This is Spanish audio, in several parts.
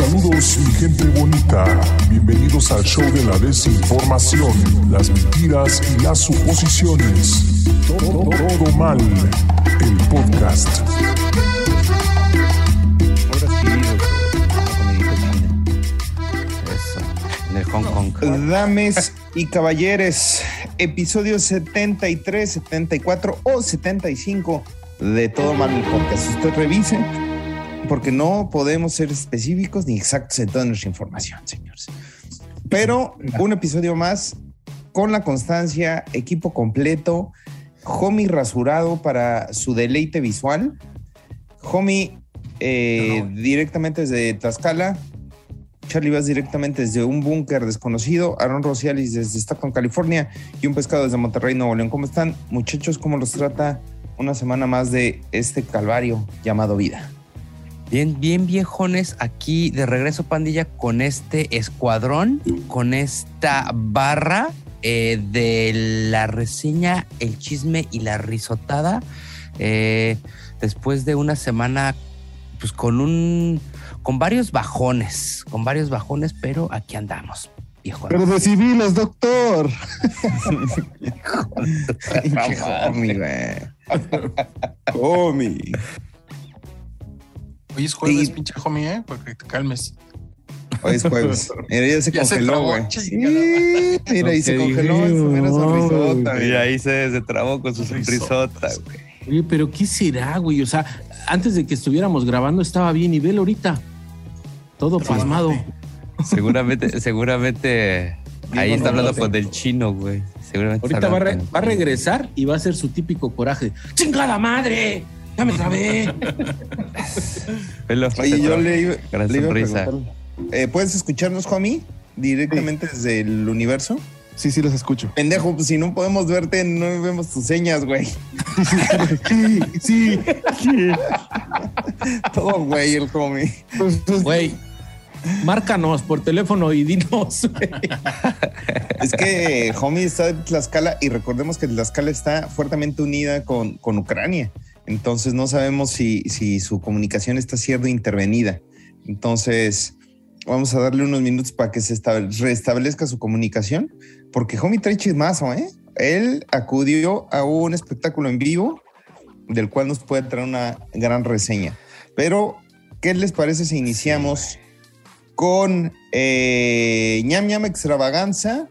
Saludos mi gente bonita, bienvenidos al show de la desinformación, las mentiras y las suposiciones. Todo, todo mal, el podcast. Ahora. Eso, en el Hong Kong. Dames y caballeres, episodio 73, 74 o 75 de Todo Mal el Podcast. Usted revise, porque no podemos ser específicos ni exactos en toda nuestra información, señores. Pero un episodio más con la constancia, equipo completo, homie rasurado para su deleite visual. Homie eh, directamente desde Tlaxcala, Charlie Vaz directamente desde un búnker desconocido, Aaron Rocialis desde Stockton, California y un pescado desde Monterrey, Nuevo León. ¿Cómo están, muchachos? ¿Cómo los trata una semana más de este calvario llamado vida? Bien, bien viejones, aquí de regreso pandilla con este escuadrón, con esta barra eh, de la reseña, el chisme y la risotada. eh, después de una semana, pues con un, con varios bajones, con varios bajones, pero aquí andamos, viejones. Pero de civiles, doctor. Homie, güey. Homie. Hoy es jueves, Sí. pinche homie, ¿eh? Porque te calmes. Hoy es jueves. Mira, ya se Ya congeló, güey. Sí, mira, y se congeló en su mera sonrisota, güey. Y ahí se, se trabó con su sonrisota, güey. Oye, pero ¿qué será, güey? O sea, antes de que estuviéramos grabando estaba bien y velo ahorita. Todo pasmado. Seguramente, seguramente ahí está hablando con el chino, güey. Seguramente está Ahorita va re- va a con regresar y va a hacer su típico coraje. ¡Chingada madre! ¡Ya me trabé! Oye, yo le iba, Gran le iba a sonrisa. preguntar, eh, ¿puedes escucharnos, homie? Directamente desde el universo. Sí, sí, los escucho. Pendejo, pues si no podemos verte, no vemos tus señas, güey. Sí, sí. Todo güey, el homie. Pues, pues, Güey, márcanos por teléfono y dinos. güey. Es que homie está en Tlaxcala y recordemos que Tlaxcala está fuertemente unida con, con Ucrania. Entonces no sabemos si, su comunicación está siendo intervenida. Entonces vamos a darle unos minutos para que se estable- restablezca su comunicación, porque homie trae ¿eh? Él acudió a un espectáculo en vivo del cual nos puede traer una gran reseña. Pero, ¿qué les parece si iniciamos con eh, ñam ñam extravaganza?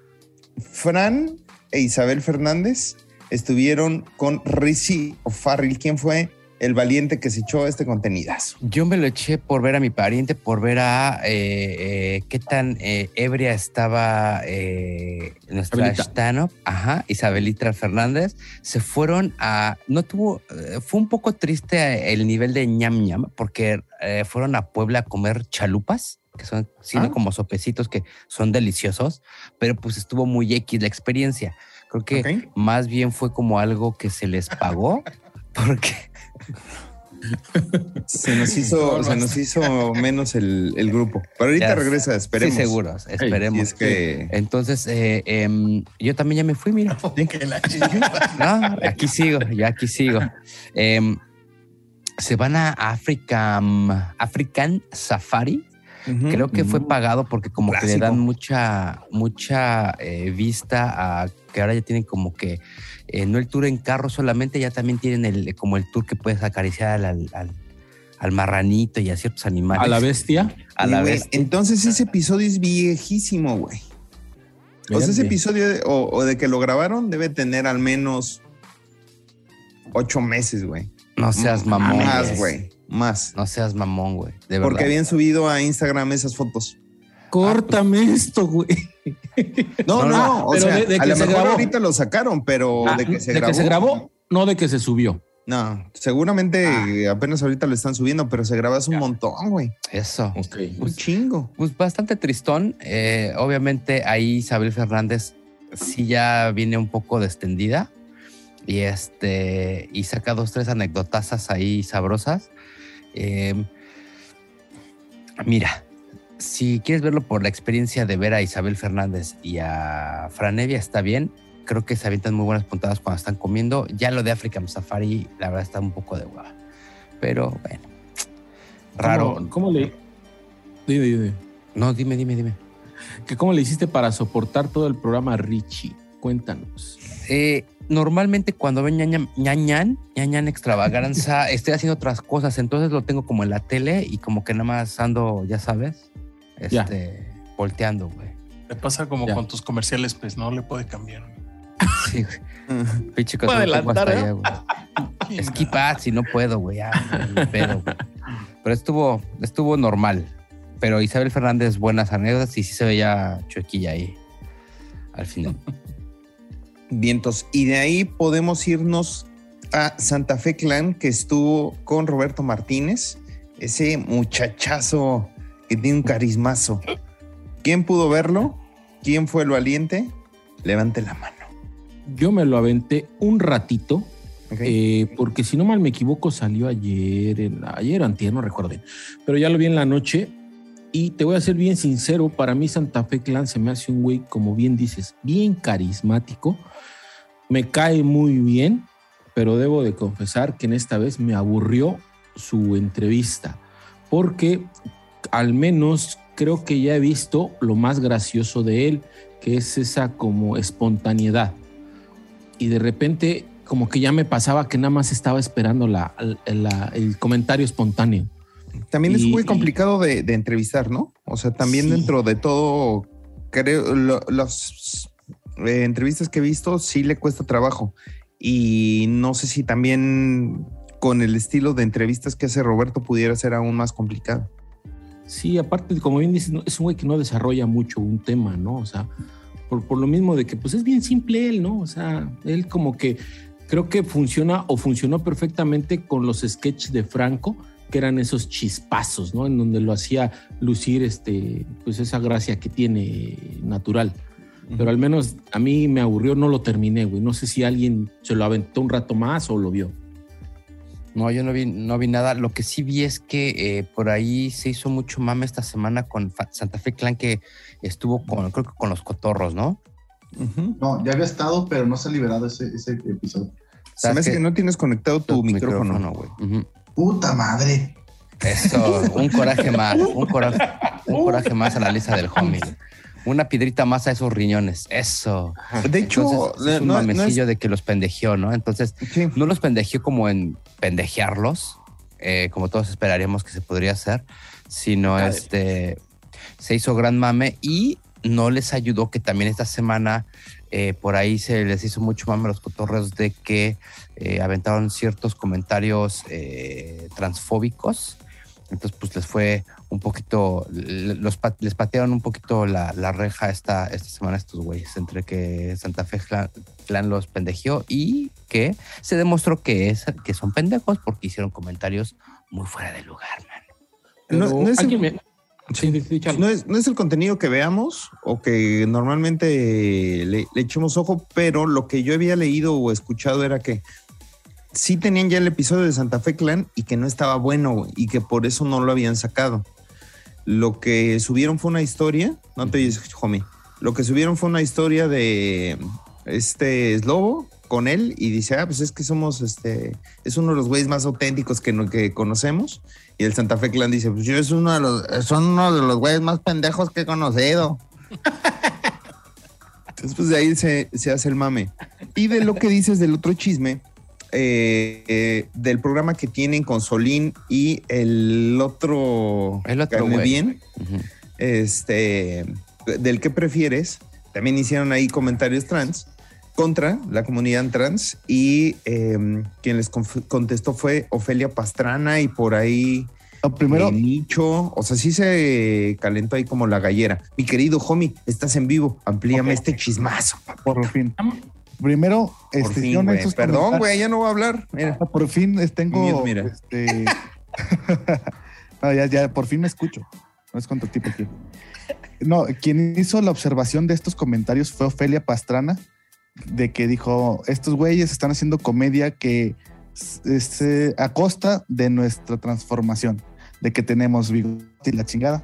Fran e Isabel Fernández estuvieron con Rizzy O'Farrill. ¿Quién fue el valiente que se echó este contenidazo? Yo me lo eché por ver a mi pariente, por ver a eh, eh, qué tan eh, ebria estaba eh, nuestra Isabelita. ajá, Isabelita Fernández. Se fueron a, no tuvo, fue un poco triste el nivel de ñam ñam, porque eh, fueron a Puebla a comer chalupas, que son sino Ah. como sopecitos que son deliciosos, pero pues estuvo muy X la experiencia. Creo que más bien fue como algo que se les pagó, porque Se nos hizo, se nos hizo menos el, el grupo. Pero ahorita Ya regresa, esperemos. Sí, seguros, esperemos. Es que Entonces, eh, em, yo también ya me fui, mira. No, aquí sigo, yo aquí sigo. Em, se van a Africa, mm, African Safari. Creo que fue pagado porque como que le dan mucha, mucha eh, vista a que ahora ya tienen como que eh, no el tour en carro solamente, ya también tienen el como el tour que puedes acariciar al, al, al marranito y a ciertos animales. A la bestia. A la. Entonces ese episodio es viejísimo, güey. O sea, ese episodio de- o, o de que lo grabaron debe tener al menos ocho meses, güey. No seas mamón. Más, güey. Más. No seas mamón, güey. De verdad. Porque habían subido a Instagram esas fotos. Córtame esto, güey. No, no, No, o pero sea, de- de a que lo se mejor grabó. ahorita lo sacaron, pero Ah, de que se grabó. grabó, no de que se subió. No, seguramente Ah. apenas ahorita lo están subiendo, pero se grabó hace un Ya. montón, güey. Eso. Un chingo. Pues bastante tristón. Eh, obviamente ahí Isabel Fernández sí ya viene un poco descendida. Y este. Y saca dos, tres anécdotazas ahí sabrosas. Eh, mira, si quieres verlo por la experiencia de ver a Isabel Fernández y a Franevia, está bien. Creo que se avientan muy buenas puntadas cuando están comiendo. Ya lo de African Safari, la verdad, está un poco de hueva. Pero bueno. Raro. ¿Cómo, cómo le, Dime, dime. No, dime, dime, dime. ¿Que ¿Cómo le hiciste para soportar todo el programa Richie? Cuéntanos. Eh, normalmente cuando ven ñañan, ñañan, ñañan extravaganza, estoy haciendo otras cosas, entonces lo tengo como en la tele y como que nada más ando, ya sabes, Ya. este, volteando, güey. Le pasa como Ya. con tus comerciales, pues no le puede cambiar. Sí, güey. Pinche cosa, allá, güey. Skip ads si no puedo, güey. pedo, güey. Pero estuvo, estuvo normal. Pero Isabel Fernández, buenas anécdotas y sí se veía chuequilla ahí al final. Vientos. Y de ahí podemos irnos a Santa Fe Clan, que estuvo con Roberto Martínez, ese muchachazo que tiene un carismazo. ¿Quién pudo verlo? ¿Quién fue el valiente? Levante la mano. Yo me lo aventé un ratito, eh, porque si no mal me equivoco, salió ayer, en, ayer antier, no recuerdo bien. Pero ya lo vi en la noche y te voy a ser bien sincero, para mí Santa Fe Clan se me hace un güey, como bien dices, bien carismático. Me cae muy bien, pero debo de confesar que en esta vez me aburrió su entrevista, porque al menos creo que ya he visto lo más gracioso de él, que es esa como espontaneidad. Y de repente como que ya me pasaba que nada más estaba esperando la, la- el comentario espontáneo. También es y- muy complicado de, de entrevistar, ¿no? O sea, también Sí. dentro de todo, creo, lo- las eh, entrevistas que he visto sí le cuesta trabajo. Y no sé si también con el estilo de entrevistas que hace Roberto pudiera ser aún más complicado. Sí, aparte, como bien dices, es un güey que no desarrolla mucho un tema, ¿no? O sea, por, por lo mismo de que pues es bien simple él, ¿no? O sea, él como que creo que funciona o funcionó perfectamente con los sketches de Franco, que eran esos chispazos, ¿no? En donde lo hacía lucir este, pues esa gracia que tiene natural. Pero al menos a mí me aburrió, no lo terminé, güey. No sé si alguien se lo aventó un rato más o lo vio. No, yo no vi, no vi nada. Lo que sí vi es que eh, por ahí se hizo mucho mame esta semana con Fa- Santa Fe Clan que estuvo con, creo que con los cotorros, ¿no? No, ya había estado, pero no se ha liberado ese, ese episodio. Se me hace que- que no tienes conectado tu, micrófono. güey. Ujú. Puta madre. Eso, un coraje más, un coraje, un coraje más a la lista del homie. Una piedrita más a esos riñones. Eso. De hecho, Entonces, es un no- no es- mamecillo de que los pendejeó, ¿no? Entonces, sí. no los pendejeó como en pendejearlos, eh, como todos esperaríamos que se podría hacer, sino este se hizo gran mame y no les ayudó que también esta semana eh, por ahí se les hizo mucho mame a los cotorreos de que eh, aventaron ciertos comentarios eh, transfóbicos. Entonces, pues les fue un poquito, los, les patearon un poquito la, la reja esta, esta semana estos güeyes, entre que Santa Fe Clan, Clan los pendejeó y que se demostró que, es, que son pendejos porque hicieron comentarios muy fuera de lugar, man. No- no es me- Sí. No es, no es el contenido que veamos o que normalmente le, le echemos ojo, pero lo que yo había leído o escuchado era que sí tenían ya el episodio de Santa Fe Clan y que no estaba bueno y que por eso no lo habían sacado. Lo que subieron fue una historia, no te oyes, homie. Lo que subieron fue una historia de este Slobo con él y dice, ah, pues es que somos, este, es uno de los güeyes más auténticos que, que conocemos. Y el Santa Fe Clan dice, pues yo es uno de los, son uno de los güeyes más pendejos que he conocido. Entonces, pues de ahí se, se hace el mame. Y de lo que dices del otro chisme, eh, eh, del programa que tienen con Solín y el otro, El otro güey. bien, este, del que prefieres, también hicieron ahí comentarios trans contra la comunidad trans y eh, quien les contestó fue Ofelia Pastrana y por ahí No, primero, eh, Nicho, o sea, sí se calentó ahí como la gallera. Mi querido homie, estás en vivo, amplíame este chismazo. papá. por fin. Primero, Por este, fin, Perdón, güey, ya no voy a hablar. Mira. Ah, Por fin tengo. Mira, mira. Este... no, ya, ya, por fin me escucho. No es cuánto tipo aquí. No, quien hizo la observación de estos comentarios fue Ofelia Pastrana, de que dijo: Estos güeyes están haciendo comedia que es eh, a costa de nuestra transformación, de que tenemos bigote y la chingada.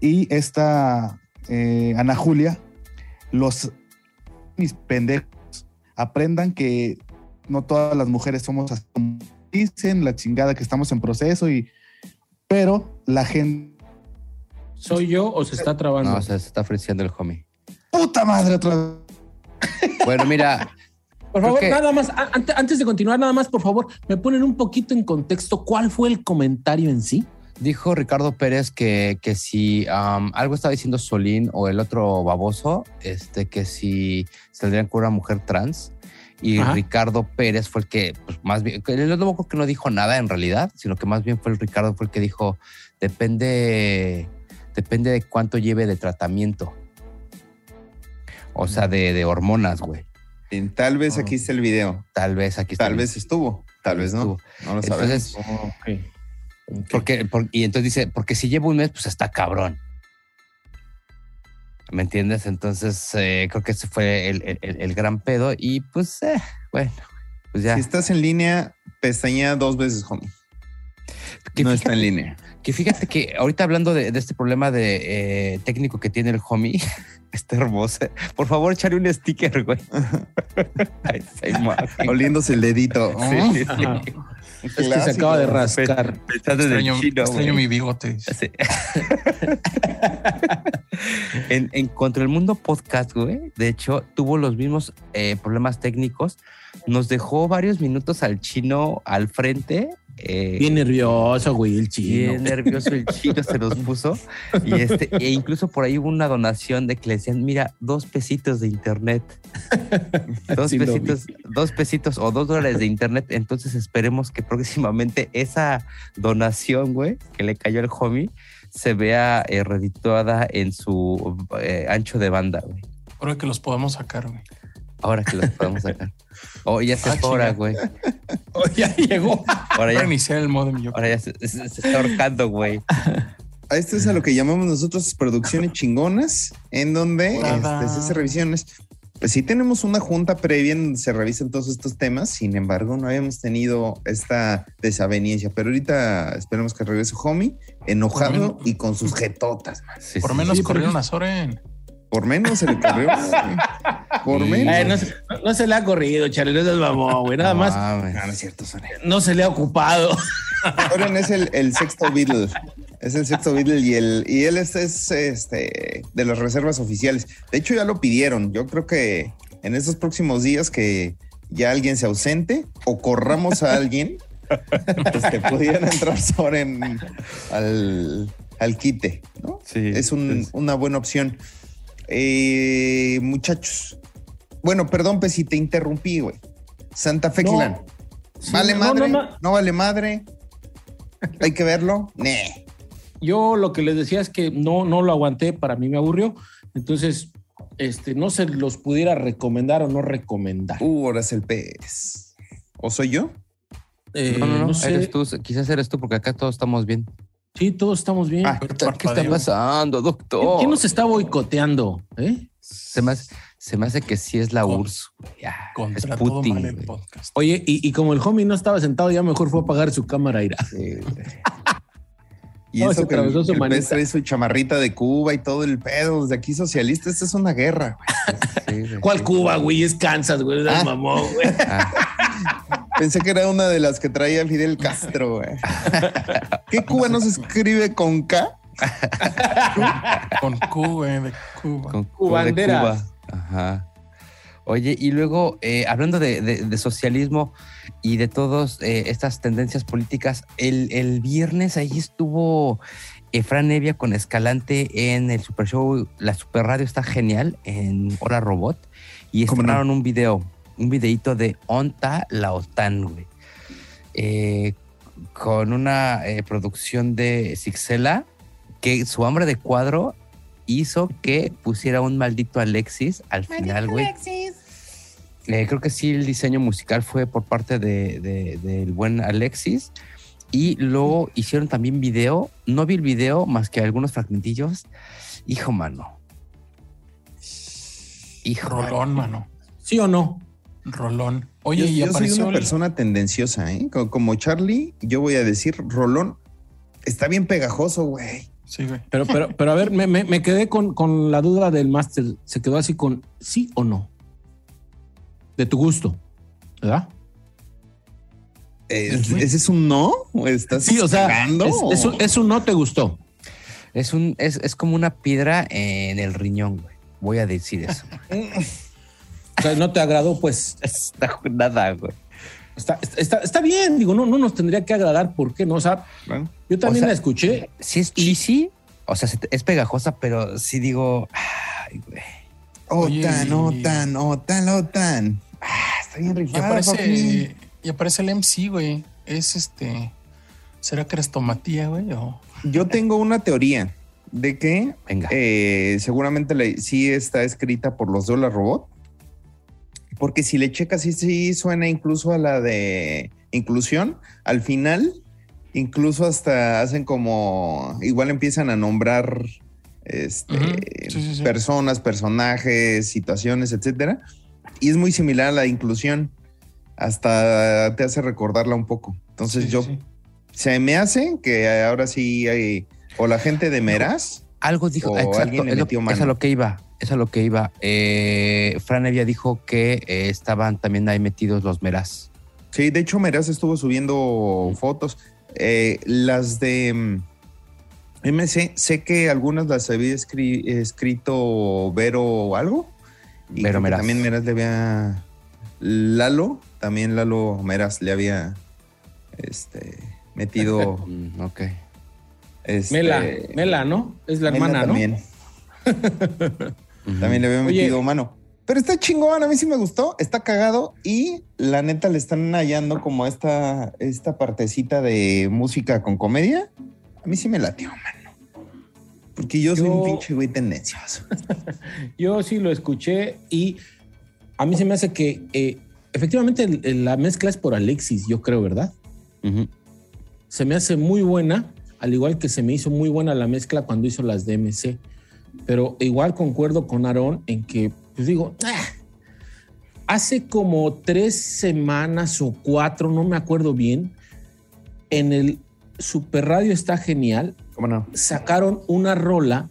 Y esta eh, Ana Julia, los mis pendejos, aprendan que no todas las mujeres somos así como dicen, la chingada que estamos en proceso y pero la gente ¿Soy yo o se está trabando? No, o sea, se está ofreciendo el homie. ¡Puta madre otra vez! Bueno, mira, por favor, que- nada más, antes de continuar, nada más, por favor, me ponen un poquito en contexto cuál fue el comentario en sí. dijo Ricardo Pérez que, que si am, algo estaba diciendo Solín o el otro baboso, este, que si saldrían con una mujer trans. Y Ajá. Ricardo Pérez fue el que, pues, más bien, el otro que no dijo nada en realidad, sino que más bien fue el Ricardo fue el que dijo, depende, depende de cuánto lleve de tratamiento. O sea, de, de hormonas, güey. Tal vez aquí está el video. Tal vez aquí está Tal vez estuvo. Tal vez no. estuvo. No lo sabemos. Entonces, Porque, por- y entonces dice, porque si llevo un mes, pues está cabrón. ¿Me entiendes? Entonces, eh, creo que ese fue el, el- el- el gran pedo. Y pues, eh, bueno, pues ya. Si estás en línea, pestañea dos veces, homie. Que no fíjate- está en línea. Que fíjate que ahorita hablando de, de este problema de eh, técnico que tiene el homie, está hermoso. Por favor, échale un sticker, güey. Oliéndose el dedito. Sí, sí. Es que se acaba de rascar. Extraño, chino, extraño güey. mi bigote. Sí. en, en contra el mundo podcast, güey, de hecho, tuvo los mismos eh, problemas técnicos. Nos dejó varios minutos al chino al frente. Eh, Bien nervioso, güey, el chino. bien nervioso el chino se los puso. Y este, e incluso por ahí hubo una donación de que le decían, mira, dos pesitos de internet. Dos Sí pesitos, dos pesitos o dos dólares de internet. Entonces esperemos que próximamente esa donación, güey, que le cayó al homie, se vea eh, redituada en su eh, ancho de banda, güey. Ahora que los podamos sacar, güey. Ahora que los podemos sacar. Oh, ya se Ah, ahora, güey. Oh, ya llegó. Ahora ya, iniciar el modem yo. ahora ya se, se- se está ahorcando, güey. A esto es a lo que llamamos nosotros producciones chingonas, en donde este, se hace revisiones. Pues sí tenemos una junta previa en donde se revisan todos estos temas, sin embargo no habíamos tenido esta desaveniencia, pero ahorita esperemos que regrese Homie, enojado y con sus jetotas, man. Sí, Por sí, menos sí, corrieron a Soren. Por menos se le corrió. Por Sí. menos. Ay, no, se- no- no se le ha corrido, Charlie, no seas mamón, güey. Nada No más. No, no es cierto, Soren. no se le ha ocupado. Soren es el, el sexto Beatle. Es el sexto Beatle y, el, y él es, es, este, de las reservas oficiales. De hecho, ya lo pidieron. Yo creo que en estos próximos días que ya alguien se ausente o corramos a alguien, pues que pudieran entrar Soren al, al quite. ¿no? Sí, Es un- sí. una buena opción. Eh, muchachos. Bueno, perdón, pues si te interrumpí, güey. Santa Fe No. Clan. ¿Vale madre? no, No, no. vale madre? ¿Hay que verlo? Nee. Yo lo que les decía es que no, no lo aguanté, para mí me aburrió. Entonces, este, no se los pudiera recomendar o no recomendar. Uh, ahora es el pez. ¿O soy yo? Eh, No, no, no, sé. eres tú, quizás eres tú, porque acá todos estamos bien. Sí, todos estamos bien. Ah, ¿Qué está pasando, doctor? ¿Quién nos está boicoteando? ¿Eh? Se me, hace, se me hace que sí es la Con- URSS. Ya, es Putin. mal el. Oye, y, y como el homie no estaba sentado, ya mejor fue a apagar su cámara, Ira. Sí. Y No, eso se que el, atravesó su el pez manita. trae su chamarrita de Cuba y todo el pedo. Desde aquí socialista, esta es una guerra. güey. Sí, güey. ¿Cuál Cuba, güey? Es Kansas, güey. Es Ah. mamón, güey. Ah, Pensé que era una de las que traía Fidel Castro. güey. ¿Qué Cuba no se escribe con K? Con Q, güey, de Cuba. con Cubanderas. de Cuba. Ajá. Oye, y luego, eh, hablando de, de- de socialismo y de todas estas tendencias políticas, el, el viernes ahí estuvo Efran Nevia con Escalante en el Super Show. La Super Radio está genial en Hora Robot. Y estrenaron un video, un videito de Onta la OTAN, güey. Eh, con una eh, producción de Sixela, que su hambre de cuadro hizo que pusiera un maldito Alexis al final, güey. Eh, creo que sí, el diseño musical fue por parte de, de- del buen Alexis. Y luego hicieron también video. No vi el video más que algunos fragmentillos. Hijo, mano. Hijo. Rolón, mano. ¿Sí o no? Rolón. Oye, yo y yo soy una el- persona tendenciosa, ¿eh? Co- Como Charlie, yo voy a decir, Rolón, está bien pegajoso, güey. Sí, güey. Pero, pero, pero a ver, me, me- me quedé con, con la duda del máster. Se quedó así con sí o no. De tu gusto, ¿verdad? Eh, ¿Ese es un no? ¿O ¿Estás Sí, o sea, es, es un- es un no te gustó. Es, un, es, es como una piedra en el riñón, güey. Voy a decir eso. No te agradó, pues Está nada, güey. está, está, está bien. Digo, no, no nos tendría que agradar. ¿Por qué no? O sea, Bueno, yo también O sea, la escuché. Sí es cheesy, o sea, es pegajosa, pero sí digo, ay, güey. Oye, Otan, y- Otan, Otan, Otan. Ah, está bien Y rifada, papi. aparece, y aparece el MC, güey. Es este. ¿Será crestomatía, güey? O... Yo tengo una teoría de que Venga. eh, seguramente la- sí está escrita por los de Hola Robot. Porque si le checas, sí, sí suena incluso a la de inclusión. Al final, incluso hasta hacen como. Igual empiezan a nombrar este, Ujú. Sí, sí, sí. personas, personajes, situaciones, etcétera. Y es muy similar a la inclusión. Hasta te hace recordarla un poco. Entonces, yo se me hace que ahora sí hay. O la gente de Meraz. Algo dijo, o exacto, alguien le es, metió es mano. a lo que iba, es a lo que iba. Eh, Fran Evia dijo que eh, estaban también ahí metidos los Meraz. Sí, de hecho, Meraz estuvo subiendo fotos. Eh, las de mm, MC, sé que algunas las había escri- escrito Vero o algo. Y Vero Meraz. También Meraz le había. Lalo, también Lalo Meraz le había este, metido. Mm, ok. este, Mela, Mela, ¿no? Es la Mela hermana, ¿no? también. También le había Oye. metido mano. Pero está chingón, a mí sí me gustó, está cagado y la neta le están hallando como esta, esta partecita de música con comedia. A mí sí me latió, mano. Porque yo, soy un pinche güey tendencioso. Yo sí lo escuché y a mí se me hace que eh, efectivamente la mezcla es por Alexis, yo creo, ¿verdad? Se me hace muy buena, al igual que se me hizo muy buena la mezcla cuando hizo las DMC. Pero igual concuerdo con Aarón en que, pues digo, "Ah". hace como tres semanas o cuatro, no me acuerdo bien, en el Super Radio está genial, ¿Cómo no? sacaron una rola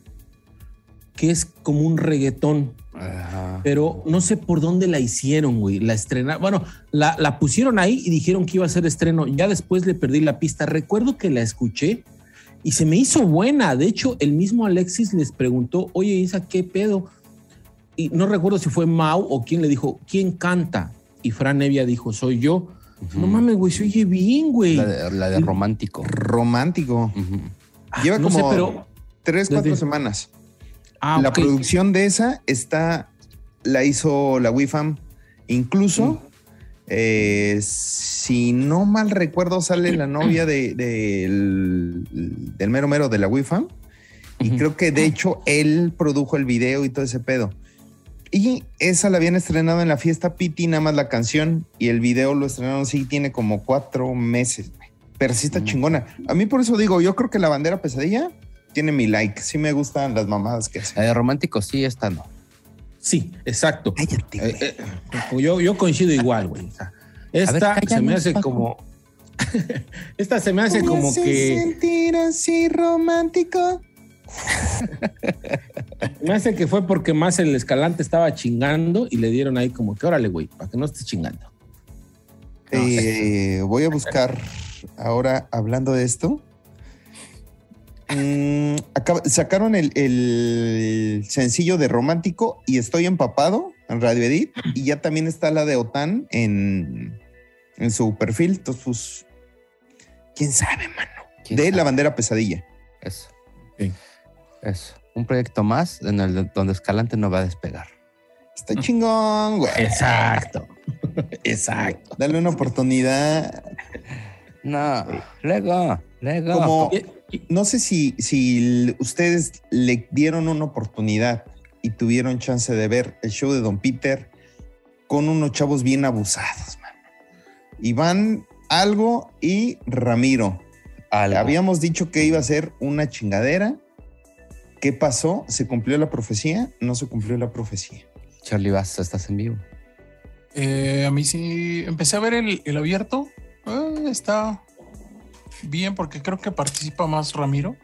que es como un reggaetón, Ajá. pero no sé por dónde la hicieron, güey. La estrenaron, bueno, la, la pusieron ahí y dijeron que iba a ser estreno. Ya después le perdí la pista. Recuerdo que la escuché y se me hizo buena. De hecho, el mismo Alexis les preguntó, oye, Isa, ¿qué pedo? Y no recuerdo si fue Mau o quién le dijo, ¿quién canta? Y Fran Evia dijo, soy yo. No mames, güey, se oye bien, güey. La de, la de romántico. Romántico. Ah, Lleva no como sé, pero... tres, cuatro desde- semanas. Ah, la producción de esa está, la hizo la WIFAM. Incluso, eh, si no mal recuerdo, sale la novia de, del- del mero mero de la WIFAM. Y creo que de hecho él produjo el video y todo ese pedo. Y esa la habían estrenado en la fiesta Piti, nada más la canción. Y el video lo estrenaron, sí, tiene como cuatro meses. güey. Pero sí está Mm. chingona. A mí por eso digo, yo creo que la bandera pesadilla tiene mi like. Sí me gustan las mamadas que hace. La de romántico sí, esta no. Sí, exacto. Cállate, Eh, eh, yo, yo coincido igual, güey. O sea, esta ver, se me hace Paco. como. esta se me hace Me como hace que. sentir así romántico. Me hace que fue porque más el escalante estaba chingando y le dieron ahí como que órale, güey, para que no estés chingando. Eh, voy a buscar ahora, hablando de esto. mm, acaba- sacaron el, el sencillo de Romántico y Estoy Empapado en Radio Edit. Y ya también está la de OTAN en, en su perfil. Entonces, pues, quién sabe, mano. ¿Quién De sabe? la bandera pesadilla. Eso. Sí. Eso. Un proyecto más en el donde Escalante no va a despegar. Está chingón, güey. Exacto. Exacto. Dale una oportunidad. No, luego, luego. Como, no sé si, si ustedes le dieron una oportunidad y tuvieron chance de ver el show de Don Peter con unos chavos bien abusados, man. Iván, Algo y Ramiro. Algo. Habíamos dicho que iba a ser una chingadera. ¿Qué pasó? ¿Se cumplió la profecía? No se cumplió la profecía. Charlie Bass, estás en vivo. Eh, a mí sí empecé a ver el, el abierto. Eh, está bien porque creo que participa más Ramiro.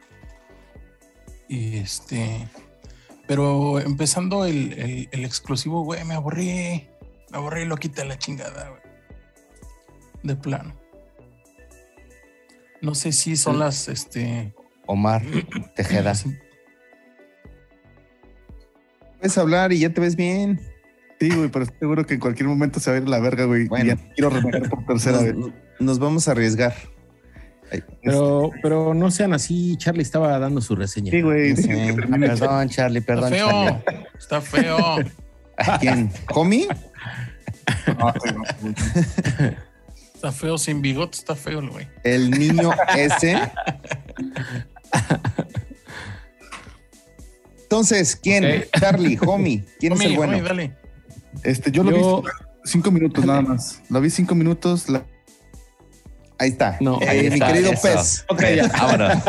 Y este. Pero empezando el, el- el exclusivo, güey, me aburrí. Me aburrí, lo quita la chingada, güey. De plano. No sé si son las, este. Omar Tejeda. Puedes hablar y ya te ves bien. Sí, güey, pero estoy seguro que en cualquier momento se va a ir a la verga, güey. Bueno. Y ya quiero renegar por tercera vez. Nos, vamos a arriesgar. Ay, Pero, pero no sean así. Charlie estaba dando su reseña. Sí, güey. No termine. Perdón, Charlie, Está perdón, feo. Charlie. Está feo. ¿Quién? ¿Homie? No, no, güey. Está feo. Sin bigote está feo el güey. El niño ese. Entonces, ¿quién? Charlie, homie. ¿Quién es Homie, el bueno? homie, dale. Este, yo lo Yo- vi cinco minutos nada más. Lo vi cinco minutos. la- Ahí está. No, Eh, ahí mi está, querido eso. pez. Ok, ya. Vámonos.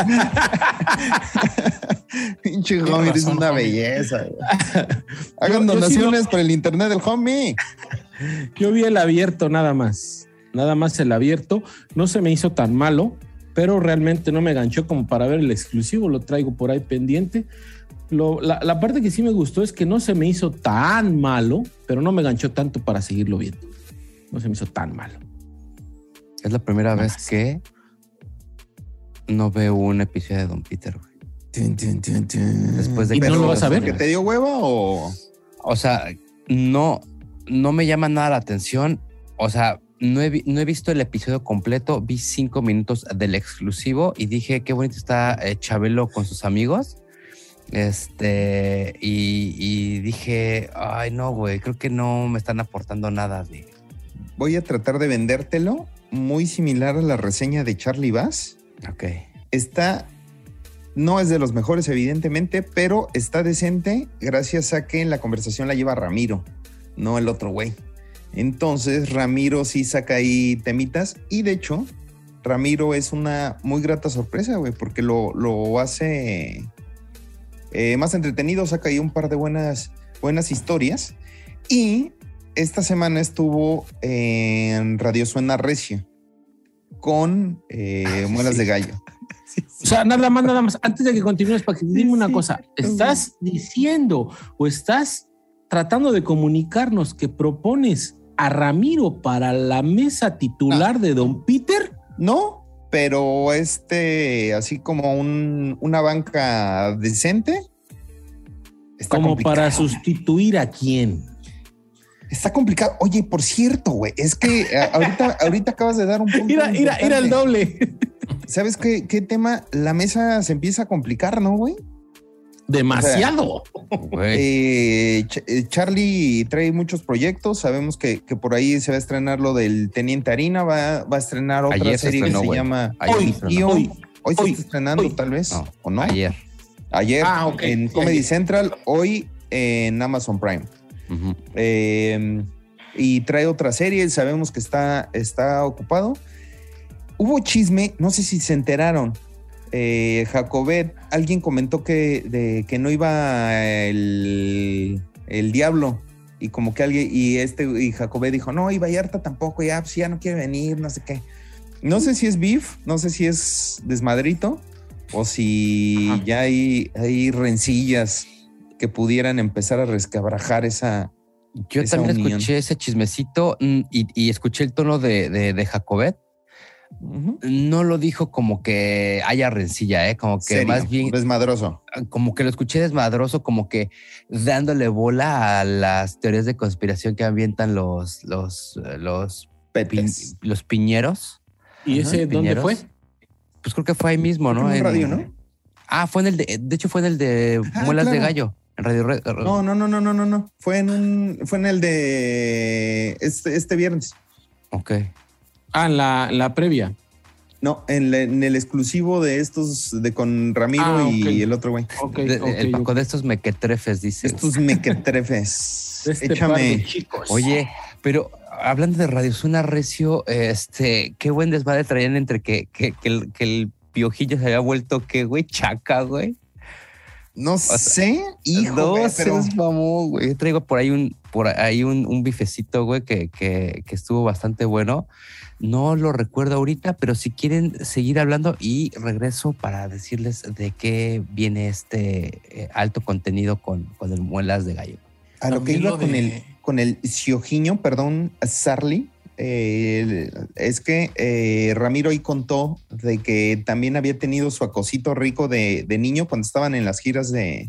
Pinche homie, eres una homie. belleza. Hagan yo sí donaciones por el internet del homie. Yo vi el abierto nada más. Nada más el abierto. No se me hizo tan malo, pero realmente no me ganchó como para ver el exclusivo. Lo traigo por ahí pendiente. Lo- la, la parte que sí me gustó es que no se me hizo tan malo, pero no me ganchó tanto para seguirlo viendo. No se me hizo tan malo. Es la primera vez que no veo un episodio de Don Peter, güey. Después de ¿Y que no lo vas a ver? ¿Que te dio hueva o...? O sea, no, no me llama nada la atención. O sea, no he, no he visto el episodio completo. Vi cinco minutos del exclusivo y dije qué bonito está eh, Chabelo con sus amigos. Este, y, y dije, ay, no, güey, creo que no me están aportando nada de. Voy a tratar de vendértelo muy similar a la reseña de Charlie Bass. Ok. Está, no es de los mejores evidentemente, pero está decente gracias a que la conversación la lleva Ramiro, no el otro güey. Entonces Ramiro sí saca ahí temitas y de hecho Ramiro es una muy grata sorpresa, güey, porque lo, lo hace eh, más entretenido, saca ahí un par de buenas, buenas historias y esta semana estuvo en Radio Suena Recio con eh, Muelas de Gallo. O sea, nada más, nada más. Antes de que continúes, para que dime una cosa. ¿Estás diciendo o estás tratando de comunicarnos que propones a Ramiro para la mesa titular de Don Peter? No, pero este, así como un- una banca decente. Está Como complicado. para sustituir a quién. Está complicado. Oye, por cierto, güey, es que eh, ahorita, ahorita acabas de dar un punto. Mira, mira, mira el doble. ¿Sabes qué, qué tema? La mesa se empieza a complicar, ¿no, güey? Demasiado. Eh, Ch- eh, Charlie trae muchos proyectos. Sabemos que, que por ahí se va a estrenar lo del Teniente Harina. Va, va a estrenar otra Ayer se serie estrenó, que se llama Hoy. se. Hoy. Hoy se Hoy. está estrenando, Hoy. tal vez. No, ¿O no? Ayer. Ayer Ah, ok. en Comedy ayer. Central, hoy en Amazon Prime. Ujú. Eh, y trae otra serie, sabemos que está, está ocupado. Hubo chisme, no sé si se enteraron. Eh, Jacobet, alguien comentó que, de, que no iba el, el diablo. Y como que alguien, y este, y Jacobet dijo, no, y Vallarta tampoco, ya, pues ya no quiere venir, no sé qué. No sé si es beef, no sé si es desmadrito, o si Ajá. ya hay, hay rencillas que pudieran empezar a rescabrajar esa, Yo Esa también unión. escuché ese chismecito mm, y, y escuché el tono de, de, de Jacobet. No lo dijo como que haya rencilla, ¿eh? Como que Serio, más bien, desmadroso. como que lo escuché desmadroso, como que dándole bola a las teorías de conspiración que ambientan los, los, los, los piñeros. ¿Y Ajá, ese dónde fue? Pues creo que fue ahí mismo, ¿no? En En- radio, ¿no? Ah, fue en el de, de hecho fue en el de Ah, Muelas de. Gallo, en Radio Red. No, no, no, no, no, no, no. Fue en un, fue en el de este, este viernes. Ok. Ah, en la, la previa. No, en, la- en el exclusivo de estos de con Ramiro Ah, y el otro güey. Ok, De- el Paco de estos mequetrefes, dice. Estos mequetrefes. Este par de Échame. chicos. Oye, pero hablando de Radio Zona Recio, este, qué buen desmadre traían entre que, que, que el, que el piojillo se había vuelto, ¿qué, güey? Chaca, güey. No sé, hijo, no, güey, se pero mamó, güey. Yo traigo por ahí un, por ahí un, un bifecito, güey, que, que, que estuvo bastante bueno. No lo recuerdo ahorita, pero si quieren seguir hablando y regreso para decirles de qué viene este eh, alto contenido con, con el muelas de gallo. a lo que iba lo con el con el Siojiño, perdón, Sarli, eh, es que eh, Ramiro ahí contó de que también había tenido su acosito rico de, de niño cuando estaban en las giras de,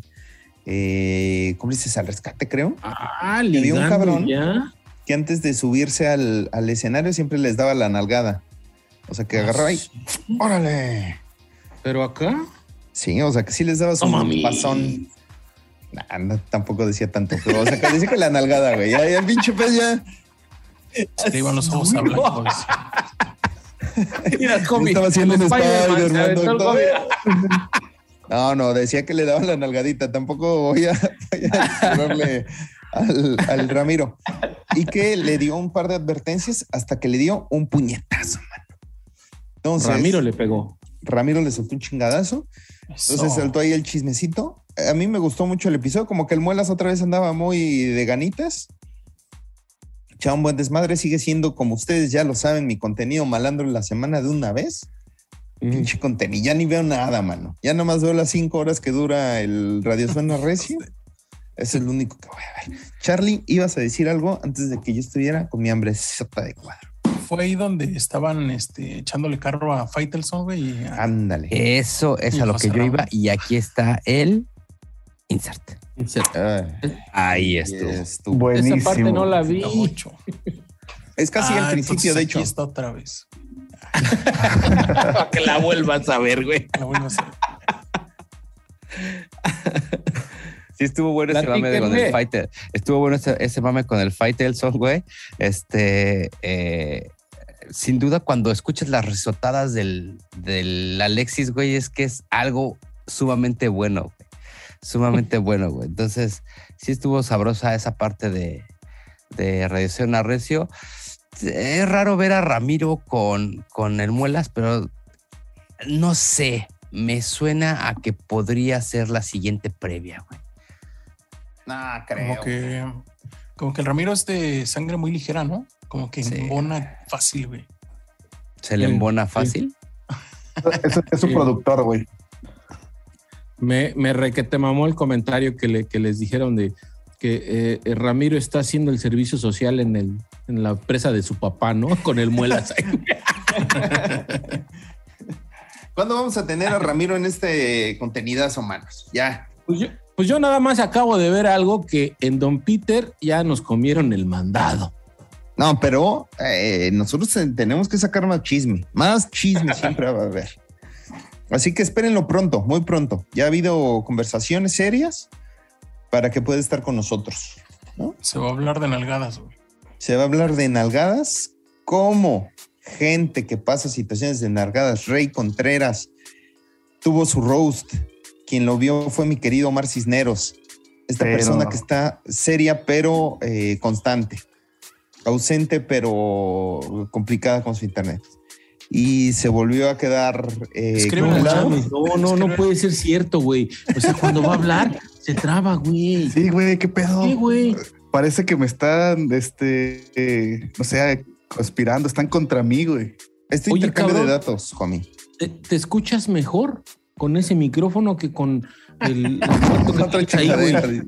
eh, ¿cómo dices? Al rescate, creo. Ah, dio un cabrón. ya. Que antes de subirse al, al escenario siempre les daba la nalgada. O sea, que agarraba y ¡órale! Pero acá. Sí, o sea, que sí les daba su pasón. Nah, no, tampoco decía tanto, pero o sea, que decía que la nalgada, güey. Ya, ya el pinche pez ya. Te iban los ojos a blanco. Mira, estaba haciendo un Spider-Man, No, no, decía que le daba la nalgadita. Tampoco voy a, voy a al, al Ramiro. Y que le dio un par de advertencias hasta que le dio un puñetazo, mano. Entonces, Ramiro le pegó. Ramiro le soltó un chingadazo. Entonces saltó ahí el chismecito. A mí me gustó mucho el episodio, como que el Muelas otra vez andaba muy de ganitas. Echaba un buen desmadre, sigue siendo, como ustedes ya lo saben, mi contenido malandro en la semana de una vez. Pinche contenido, ya ni veo nada, mano. Ya nomás veo las cinco horas que dura el Radio Suena Recio. Es el único que voy a ver. Charlie, ibas a decir algo antes de que yo estuviera con mi hambre sota de cuadro. Fue ahí donde estaban este, echándole carro a Faitelson, güey. Ándale. Eso es Y a lo que yo iba y aquí está el insert. Ah, Ahí estuvo. estuvo. Buenísimo. Esa parte no la vi. a ocho. Es casi Ah, al principio, de aquí hecho. está otra vez. Para que la vuelvas a ver, güey. La vuelvo a hacer. Sí, estuvo bueno ese mame con el fighter. Estuvo bueno ese, ese mame con el Faitelson, güey. Este, eh, sin duda, cuando escuchas las risotadas del, del Alexis, güey, es que es algo sumamente bueno, güey. Sumamente bueno, güey. Entonces, sí estuvo sabrosa esa parte de, de Radiación Arrecio. Es raro ver a Ramiro con, con el Muelas, pero no sé. Me suena a que podría ser la siguiente previa, güey. No, Como que, como que el Ramiro es de sangre muy ligera, ¿no? Como que Sí. embona fácil, güey. Se le Sí, embona sí. fácil. Es, es su Sí. productor, güey. Me, me requete mamó el comentario que, le, que les dijeron de que eh, eh, Ramiro está haciendo el servicio social en, el, en la presa de su papá, ¿no? Con el muelas. ¿Cuándo vamos a tener a Ramiro en este contenidazo, manos? Ya. Pues yo, pues yo nada más acabo de ver algo que en Don Peter ya nos comieron el mandado. No, pero eh, nosotros tenemos que sacar más chisme. Más chisme siempre va a haber. Así que espérenlo pronto, muy pronto. Ya ha habido conversaciones serias para que pueda estar con nosotros. Se va a hablar de nalgadas, güey. Se va a hablar de nalgadas, como gente que pasa situaciones de nalgadas. Rey Contreras tuvo su roast. Quien lo vio fue mi querido Omar Cisneros. Esta Pero- persona que está seria pero eh, constante. Ausente pero complicada con su internet. Y se volvió a quedar eh, No, congelado. no, no, no puede ser cierto, güey. O sea, cuando va a hablar, se traba, güey. Sí, güey, qué pedo. Sí, güey. Parece que me están, este, eh, no sé, conspirando. Están contra mí, güey. Este Oye, intercambio cabrón. de datos, homie. ¿Te, te escuchas mejor con ese micrófono que con el que ahí, güey?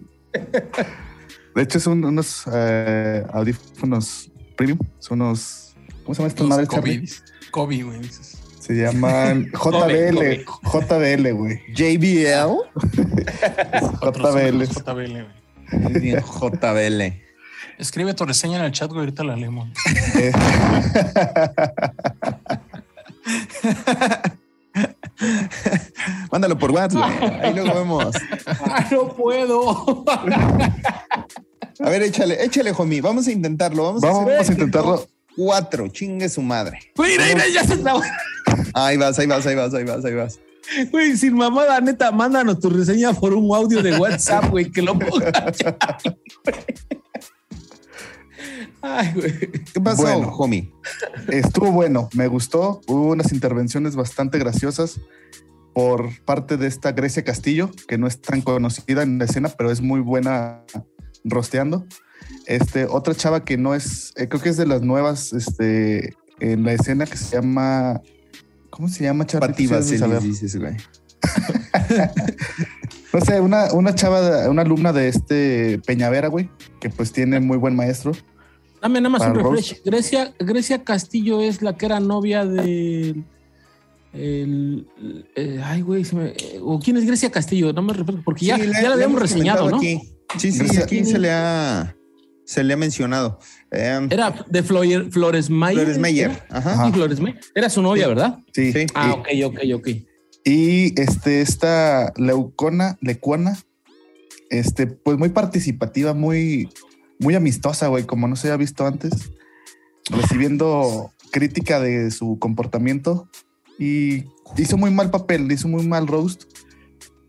De hecho, son unos eh, audífonos premium. Son unos. ¿Cómo se llama estas madres, Kobe, güey, dices. Se llaman JBL. JBL, güey. JBL. JBL. JBL, güey. JBL. Escribe tu reseña en el chat, güey, ahorita la leemos. Mándalo por WhatsApp. Ahí luego vemos. Ah, no puedo. A ver, échale, échale, homie. Vamos a intentarlo. Vamos, a Vamos hacer a intentarlo. Cuatro. Chingue su madre. Mira, mira, ya se trabó. Ahí vas, ahí vas, ahí vas, ahí vas, ahí vas. Güey, sin mamada, neta, mándanos tu reseña por un audio de WhatsApp, güey, que lo ponga. Ay, güey. ¿Qué pasó, Bueno. homie? Estuvo bueno, me gustó. Hubo unas intervenciones bastante graciosas por parte de esta Grecia Castillo, que no es tan conocida en la escena, pero es muy buena rosteando. Este, otra chava que no es, eh, creo que es de las nuevas este, en la escena que se llama. ¿Cómo se llama, Charlie? Pati dices, güey. No sé, una, una chava, una alumna de este Peñavera, güey, que pues tiene muy buen maestro. Dame nada más un refresh. Grecia, Grecia Castillo es la que era novia de. El, eh, ay, güey, se me- eh, ¿o quién es Grecia Castillo? No me recuerdo, porque ya, Sí, ya le la habíamos reseñado, ¿no? aquí. Sí, sí, Gracias. aquí se le ha, se le ha mencionado. Eh, Era de Floyer- Flores Mayer. Flores. Sí, Flores Mayer. Era su novia, ¿verdad? Sí. Sí. Ah, ok, ok, ok. Y este, esta Leucona, Lecuana, este, pues muy participativa, muy, muy amistosa, güey, como no se había visto antes, recibiendo crítica de su comportamiento y hizo muy mal papel, hizo muy mal roast,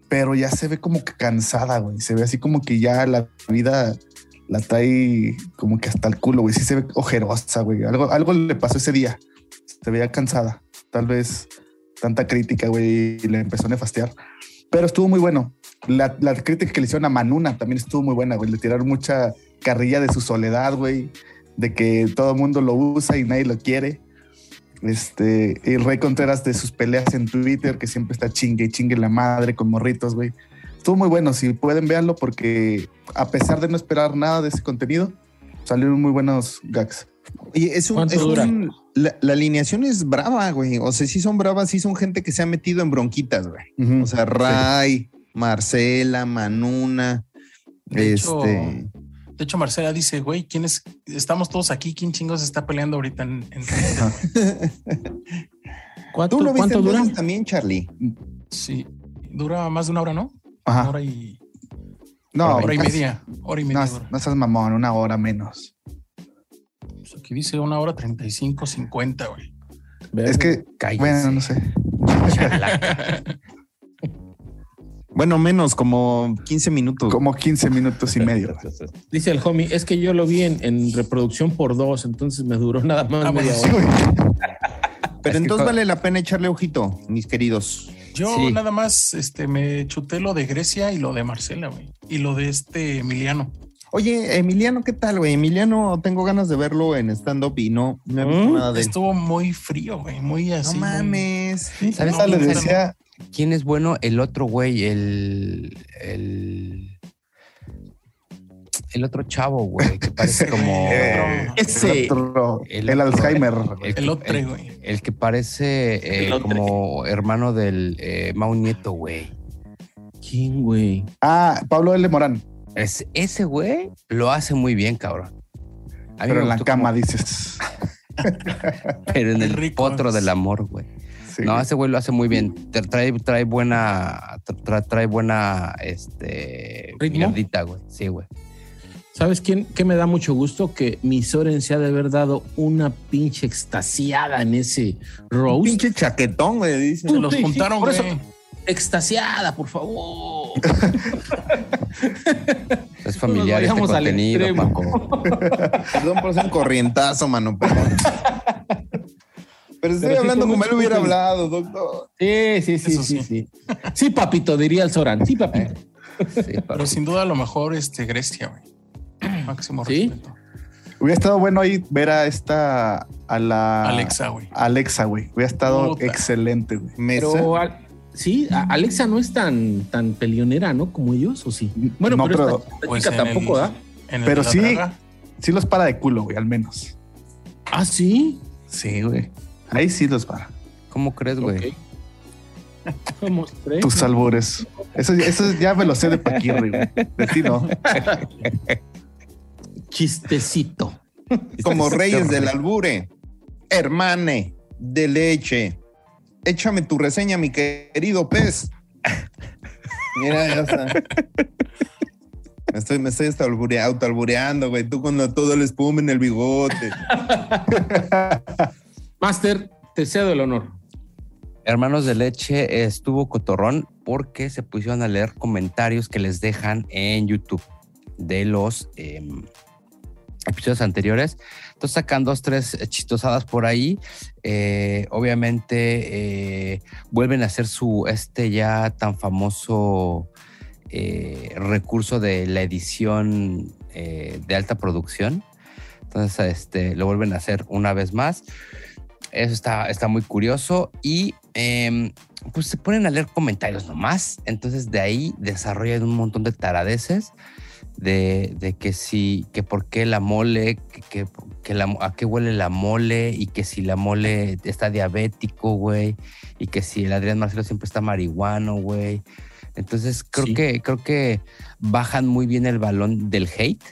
pero ya se ve como que cansada, güey, se ve así como que ya la vida la trae como que hasta el culo, güey, sí se ve ojerosa, güey, algo, algo le pasó ese día, se veía cansada, tal vez tanta crítica, güey, y le empezó a nefastear. Pero estuvo muy bueno. La, la crítica que le hicieron a Manuna también estuvo muy buena, güey. Le tiraron mucha carrilla de su soledad, güey. De que todo el mundo lo usa y nadie lo quiere. Este, y Rey Contreras de sus peleas en Twitter, que siempre está chingue y chingue la madre con morritos, güey. Estuvo muy bueno. Si pueden, verlo porque a pesar de no esperar nada de ese contenido, salieron muy buenos gags. Oye, es un, ¿Cuánto es dura? un- la, la alineación es brava, güey. O sea, sí son bravas, sí son gente que se ha metido en bronquitas, güey. O sea, Ray, Marcela, Manuna, De hecho, este. de hecho, Marcela dice, güey, ¿quién es? Estamos todos aquí, ¿quién chingos está peleando ahorita en, en ¿Cuánto, ¿Tú lo viste cuánto dura? también, Charlie? Sí, dura más de una hora, ¿no? Ajá. Una hora y, No, hora y casi- media. Hora y media. No, no seas mamón, una hora menos. Pues aquí dice una hora 35, 50, güey. Es que, Cállese. bueno, no sé. Bueno, menos, como 15 minutos. Como 15 minutos y medio. Dice el homie, es que yo lo vi en, en reproducción por dos, entonces me duró nada más Ah, media bueno, hora. sí, Pero Es entonces vale la pena echarle ojito, mis queridos. Yo Sí. nada más este, me chuté lo de Grecia y lo de Marcela, güey. Y lo de este Emiliano. Oye, Emiliano, ¿qué tal, güey? Emiliano, tengo ganas de verlo en stand-up y no, no he visto ¿Mm? nada de él. Estuvo muy frío, güey. Muy No así. muy- mames. ¿Sabes No, le decía, quién es bueno? El otro güey, el. El. El otro chavo, güey, que parece como. Eh, Ese. el, otro, el Alzheimer. el, El otro, el- güey. el que parece eh, como hermano del eh, Mau Nieto, güey. ¿Quién, güey? Ah, Pablo L. Morán, Es- ese güey lo hace muy bien, cabrón. A mí pero en la cama como- dices. pero en el rico potro es. del amor, güey. Sí. No, ese güey lo hace muy bien. Tra- Trae, trae buena, tra- trae buena, este, ¿Ritmo? mierdita, güey. Sí, güey. ¿Sabes quién? Que me da mucho gusto que mi Soren se ha de haber dado una pinche extasiada en ese Un roast. pinche chaquetón, güey, dice. Se los Sí, sí, juntaron, por eso- güey. Extasiada, por favor. Es familiar este vayamos al contenido. Paco. Perdón por ser un corrientazo, mano. Pero, pero estoy Pero sí hablando fue como él hubiera hablado, doctor. Sí, sí, sí, sí, sí. sí. Sí, papito, diría el Soran. Sí, papito. Sí, Pero sin duda a lo mejor este Grecia, güey. Máximo ¿Sí? respeto. Hubiera estado bueno ahí ver a esta, a la Alexa, güey. Alexa, güey. Hubiera estado Puta. excelente, güey. Pero al- sí, Alexa no es tan, tan peleonera, ¿no? Como ellos, ¿o sí? Bueno, No, pero, pero- esta, Pues chica tampoco, el- ¿ah? Pero sí. draga. Sí los para de culo, güey, al menos. Ah, sí. Sí, güey. Ahí sí los para. ¿Cómo crees, güey? Ok. Somos tres. Tus albures. Eso, eso ya me lo sé de Paquirri, güey. De ti no. Chistecito. Como reyes del albure. Hermane de leche. Échame tu reseña, mi querido pez. Mira, ya está. Me estoy, me estoy hasta albure- autoalbureando, güey. Tú con todo el espuma en el bigote. Master, te cedo el honor. Hermanos de Leche estuvo cotorrón porque se pusieron a leer comentarios que les dejan en YouTube de los em, episodios anteriores. Entonces sacan dos, tres chistosadas por ahí. Eh, obviamente eh, vuelven a hacer su este ya tan famoso eh, recurso de la edición de alta producción. Entonces este, lo vuelven a hacer una vez más. Eso está, está muy curioso y em, pues se ponen a leer comentarios nomás. Entonces de ahí desarrollan un montón de taradeces de, de que si, que por qué la mole, que, que- que la, a qué huele la mole y que si la mole está diabético, güey, y que si el Adrián Marcelo siempre está marihuano, güey. Entonces creo Sí. que creo que bajan muy bien el balón del hate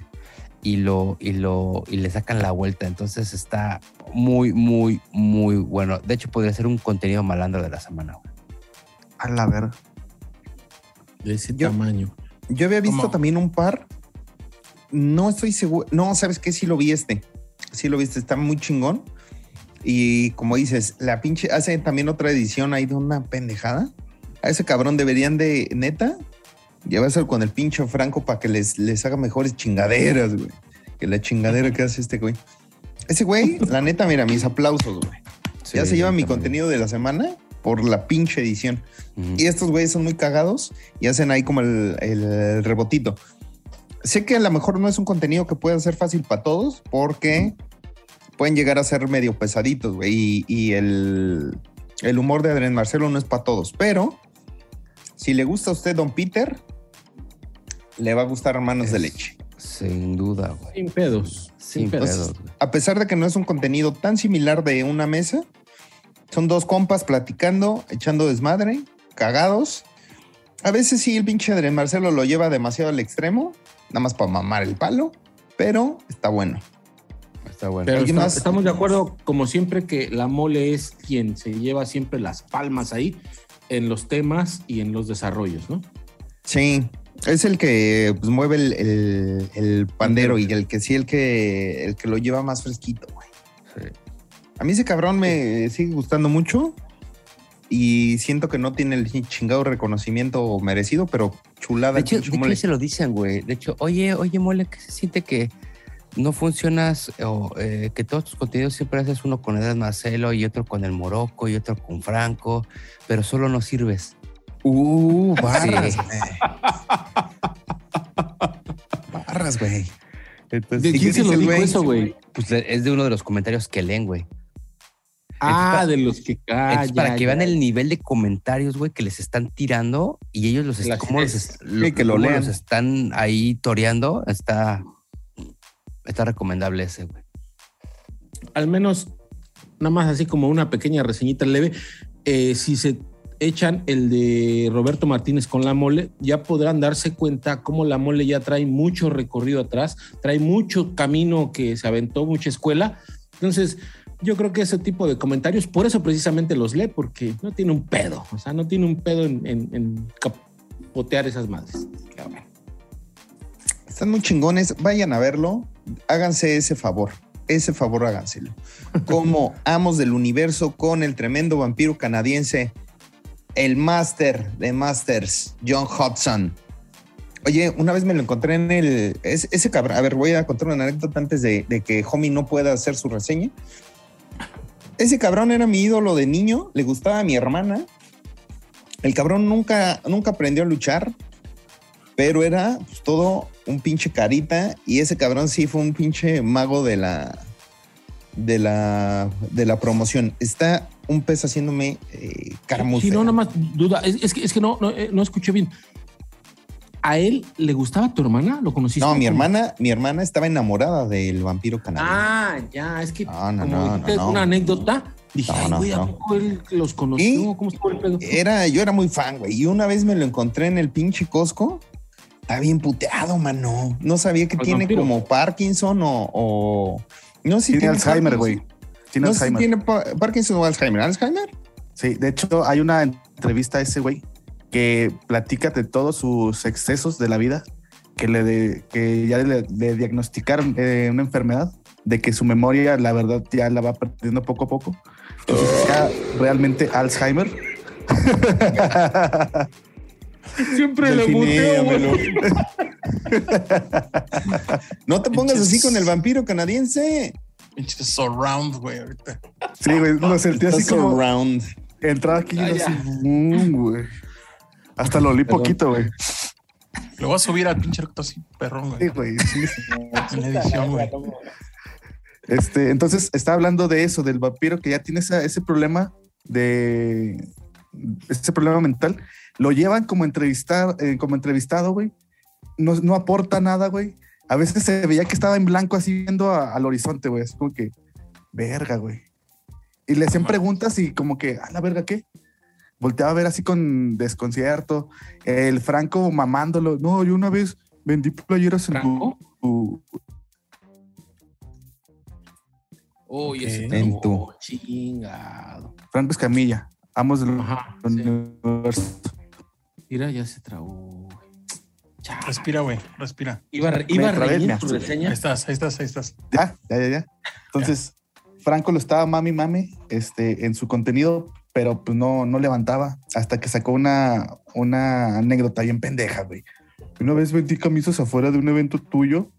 y lo y lo y le sacan la vuelta. Entonces está muy muy muy bueno. De hecho podría ser un contenido malandro de la semana. güey. A la verga. De ese Yo- tamaño. Yo había visto ¿Cómo? también un par. No estoy seguro. No, ¿sabes qué? Sí lo vi este. Sí lo viste. Está muy chingón. Y como dices, la pinche. Hace también otra edición ahí de una pendejada. A ese cabrón deberían de, neta, llevárselo con el pinche Franco para que les, les haga mejores chingaderas, güey. Que la chingadera que hace este güey. Ese güey, la neta, mira, mis aplausos, güey. ya se lleva mi contenido de la semana por la pinche edición. Y estos güeyes son muy cagados y hacen ahí como el, el rebotito. Sé que a lo mejor no es un contenido que pueda ser fácil para todos porque pueden llegar a ser medio pesaditos, güey. Y, y el, el humor de Adrián Marcelo no es para todos. Pero si le gusta a usted, Don Peter, le va a gustar Hermanos de Leche. Sin duda, güey. Sin pedos. Sin pedos. A pesar de que no es un contenido tan similar de una mesa, son dos compas platicando, echando desmadre, cagados. A veces sí, el pinche Adrián Marcelo lo lleva demasiado al extremo, nada más para mamar el palo, pero está bueno. Está bueno. Pero ¿Alguien está- más? estamos de acuerdo, como siempre, que la mole es quien se lleva siempre las palmas ahí en los temas y en los desarrollos, ¿no? Sí, es el que pues, mueve el, el- el pandero y el que sí, el que, el que lo lleva más fresquito, güey. Sí. A mí ese cabrón me sigue gustando mucho y siento que no tiene el chingado reconocimiento merecido, pero chulada. De hecho, de hecho mole. se lo dicen, güey. De hecho, oye, oye, mole, que se siente que no funcionas o eh, que todos tus contenidos siempre haces uno con Edad Marcelo y otro con el Morocco y otro con Franco, pero solo no sirves. Uh, barras, Sí. güey. barras, güey. Entonces, ¿De ¿y quién qué se lo dijo eso, güey? pues es de uno de los comentarios que leen, güey. Ah, de los que. Ah, Entonces, para ya, que vean ya. el nivel de comentarios, güey, que les están tirando y ellos los, est- Las cómo los, ideas. est- lo- Sí, que lo lean. los están ahí toreando, está, está recomendable ese, güey. Al menos, nada más así como una pequeña reseñita leve. eh, si se echan el de Roberto Martínez con la mole, ya podrán darse cuenta cómo la mole ya trae mucho recorrido atrás, trae mucho camino que se aventó, mucha escuela. Entonces, yo creo que ese tipo de comentarios, por eso precisamente los lee, porque no tiene un pedo, o sea, no tiene un pedo en, en- en capotear esas madres. Están muy chingones. Vayan a verlo. Háganse ese favor. Ese favor háganselo. Como amos del universo con el tremendo vampiro canadiense, el máster de masters, John Hudson. Oye, una vez me lo encontré en el. es- ese cabrón. A ver, voy a contar una anécdota antes de, de que Homie no pueda hacer su reseña. Ese cabrón era mi ídolo de niño, le gustaba a mi hermana. El cabrón nunca, nunca aprendió a luchar, pero era pues, todo un pinche carita y ese cabrón sí fue un pinche mago de la de la de la promoción. Está un pez haciéndome eh, cara muy Si no, nada más duda, es, es que, es que no, no, eh, no escuché bien. ¿A él le gustaba tu hermana? ¿Lo conociste? No, mi hermana, mi hermana estaba enamorada del vampiro canadiense. Ah, ya, es que No, no, como no, dijiste no, no. una anécdota, dije, No, ay, no, güey, ¿a no. poco él los conoció? ¿Y? ¿Cómo estuvo el pedo? Era, yo era muy fan, güey. Y una vez me lo encontré en el pinche Costco. Está bien puteado, mano. No sabía que ¿Al tiene vampiro? como Parkinson o, o- no sé si Tiene Alzheimer, güey. Tiene No sé si Alzheimer. tiene Pa- Parkinson o Alzheimer. ¿Alzheimer? Sí, de hecho, hay una entrevista a ese güey que platica de todos sus excesos de la vida, que, le de- que ya le, le diagnosticaron eh, una enfermedad, de que su memoria, la verdad, ya la va perdiendo poco a poco. Entonces, ya realmente Alzheimer. Siempre lo muteo, no te pongas así con el vampiro canadiense. Pinche surround, güey, ahorita. Sí, güey, lo sentí así como around. entrar aquí y Ah, yo ya. así, "Mm, güey. Hasta lo olí poquito, güey. Lo voy a subir al pinche recto así, perrón, Sí, güey. güey. sí. En edición, güey. Este, entonces está hablando de eso, del vampiro que ya tiene esa- ese problema de ese problema mental. Lo llevan como entrevistar, eh, como entrevistado, güey. no, no aporta nada, güey. A veces se veía que estaba en blanco así viendo a- al horizonte, güey. Es como que, verga, güey. Y le hacían preguntas y como que, a la verga, ¿qué? Volteaba a ver así con desconcierto. El Franco mamándolo. No, yo una vez vendí playeras en tu... Ese En tu. chingado. Franco Escamilla. Ambos de los Ajá. sí. universo. Mira, ya se trabó. güey. Chale. Respira, güey, respira. Iba, a- iba reír tu asusté. Ahí reseña. estás, ahí estás, ahí estás. Ya, ya, ya, ya. Entonces, Franco lo estaba mami, mami, este, en su contenido, pero pues no, no levantaba hasta que sacó una, una anécdota bien pendeja, güey. Una vez vendí camisas afuera de un evento tuyo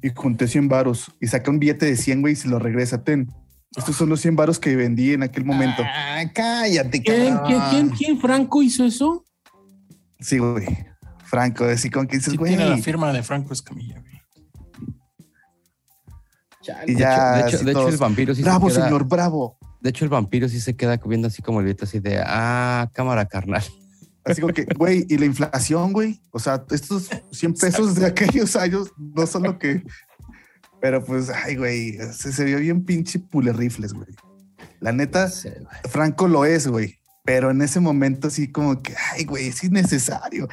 y junté 100 varos y saca un billete de 100, güey, y se lo regresa. Ten. Estos son los 100 varos que vendí en aquel momento. Ah, cállate, ¿Quién, quién, quién, quién, Franco hizo eso? Sí, güey. Franco, así con que dices, Sí güey. tiene la firma de Franco Escamilla, güey. Y De ya, hecho, de hecho, de hecho, todos, el vampiro sí bravo, se queda, señor, bravo. De hecho, el vampiro sí se queda viendo así como el billete así de ah, cámara carnal. Así como que, güey, y la inflación, güey. O sea, estos 100 pesos de aquellos años no son lo que. Pero pues, ay, güey, se, se vio bien pinche pule rifles, güey. La neta, Franco lo es, güey. Pero en ese momento sí como que, ay, güey, es innecesario.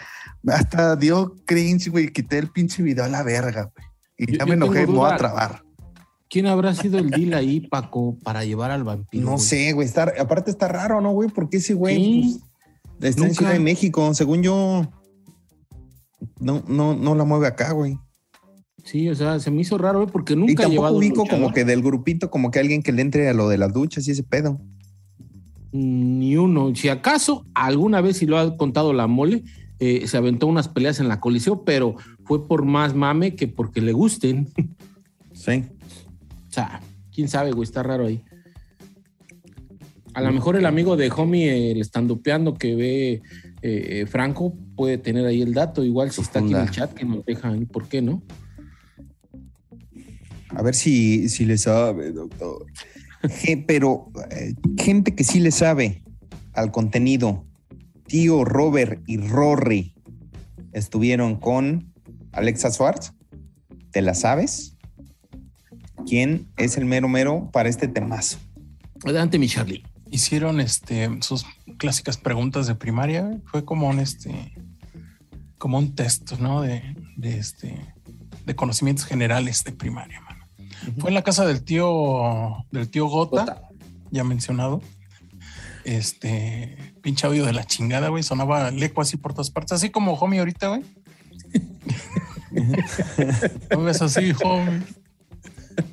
Hasta dio cringe, güey. Quité el pinche video a la verga, güey. Y Yo- ya me enojé, me voy a trabar. ¿Quién habrá sido el deal ahí, Paco, para llevar al vampiro? No güey? sé, güey. Está, aparte está raro, ¿no, güey? Porque ese güey Sí. pues, está en. Ciudad de México. Según yo, no, no, no la mueve acá, güey. Sí, o sea, se me hizo raro, güey, porque Y nunca ha tampoco llevado un ubico como que del grupito, como que alguien que le entre a lo de las duchas y ese pedo. Ni uno. Si acaso alguna vez, si lo ha contado la mole, eh, se aventó unas peleas en la coliseo, pero fue por más mame que porque le gusten. Sí. O sea, quién sabe, güey, está raro ahí. A lo mejor el amigo de Homie, el estandupeando que ve eh, eh, Franco, puede tener ahí el dato. Igual si está aquí en el chat, que nos deja ahí, ¿por qué no? A ver si, si le sabe, doctor. Je- pero eh, gente que sí le sabe al contenido. Tío Robert y Rory estuvieron con Alexa Schwartz. ¿Te la sabes? ¿Quién es el mero mero para este temazo? Adelante, mi Charlie. Hicieron este sus clásicas preguntas de primaria. güey. Fue como un este como un test, ¿no? De, de este de conocimientos generales de primaria, mano. Fue en la casa del tío del tío Gota, ya mencionado. Este pinche audio de la chingada, güey. Sonaba el eco así por todas partes, así como homie ahorita, güey. ¿No ves así, homie?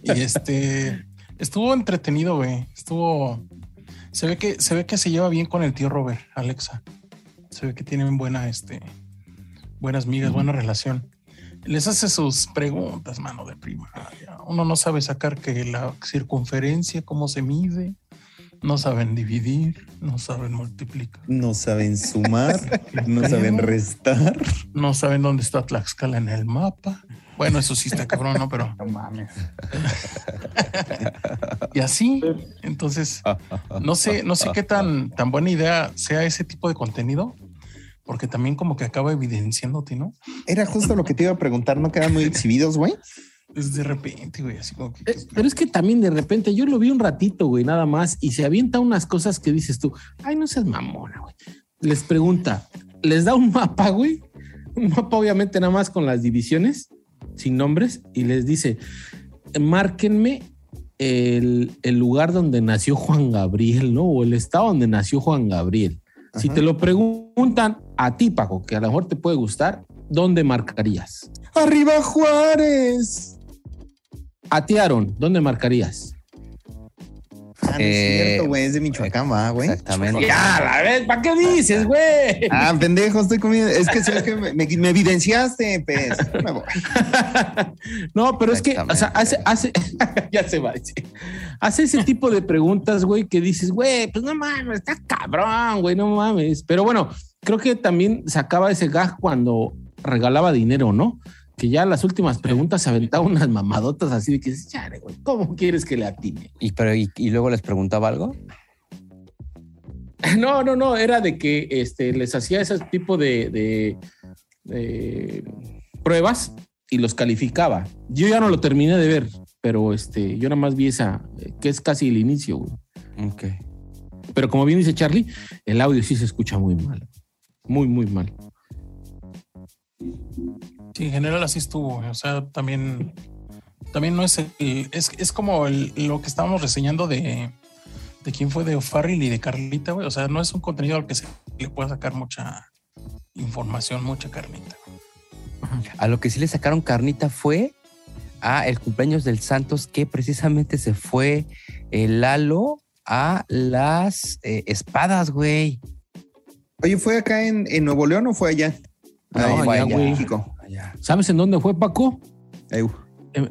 Y este estuvo entretenido, güey. Estuvo. Se ve que se ve que se lleva bien con el tío Robert, Alexa. Se ve que tienen buena, este, buenas migas, buena relación. Les hace sus preguntas, mano de primaria. Uno no sabe sacar que la circunferencia, cómo se mide. No saben dividir, no saben multiplicar, No saben sumar, no saben restar. no saben dónde está Tlaxcala en el mapa. Bueno, eso sí está cabrón, ¿no? Pero No mames. y así, entonces no sé, no sé qué tan, tan buena idea sea ese tipo de contenido, porque también como que acaba evidenciándote, ¿no? Era justo lo que te iba a preguntar, ¿no quedan muy exhibidos, güey? Es de repente, güey, así como que. Eh, Pero es que también de repente yo lo vi un ratito, güey, nada más, y se avienta unas cosas que dices tú, ay, no seas mamona, güey. Les pregunta, les da un mapa, güey, un mapa obviamente nada más con las divisiones, sin nombres, y les dice, márquenme el, el lugar donde nació Juan Gabriel, ¿no? O el estado donde nació Juan Gabriel. Si te lo preguntan a ti, Paco, que a lo mejor te puede gustar, ¿dónde marcarías? ¡Arriba Juárez! A ti, Aaron, ¿dónde marcarías? Ah, no es Eh, cierto, güey, es de Michoacán, va, güey. Exactamente. Ya, la vez, ¿para qué dices, güey? Ah, pendejo, estoy comiendo. Es que, sé que me, me- me evidenciaste, pues. Me voy. No, pero es que, o sea, hace, hace, ya se va. Hace ese tipo de preguntas, güey, que dices, güey, pues no mames, está cabrón, güey, no mames. Pero bueno, creo que también sacaba ese gag cuando regalaba dinero, ¿no? Que ya las últimas preguntas se aventaba unas mamadotas así de que, chale, güey, ¿cómo quieres que le atine? Y, pero, y, y luego les preguntaba algo. No, no, no, era de que este, les hacía ese tipo de, de, de- pruebas y los calificaba. Yo ya no lo terminé de ver, pero este, yo nada más vi esa, eh, que es casi el inicio, güey. Ok. Pero como bien dice Charlie, el audio sí se escucha muy mal. Muy, muy mal. Sí, en general así estuvo. güey. O sea, también, también no es el- es, es como el- lo que estábamos reseñando de, de quién fue de O'Farrill y de Carlita, güey. O sea, no es un contenido al que se le pueda sacar mucha información, mucha carnita. A lo que sí le sacaron carnita fue a el cumpleaños del Santos, que precisamente se fue el Lalo a las eh, espadas, güey. Oye, ¿fue acá en, en Nuevo León o fue allá? No, fue en allá. México. Allá. ¿Sabes en dónde fue Paco? Eh,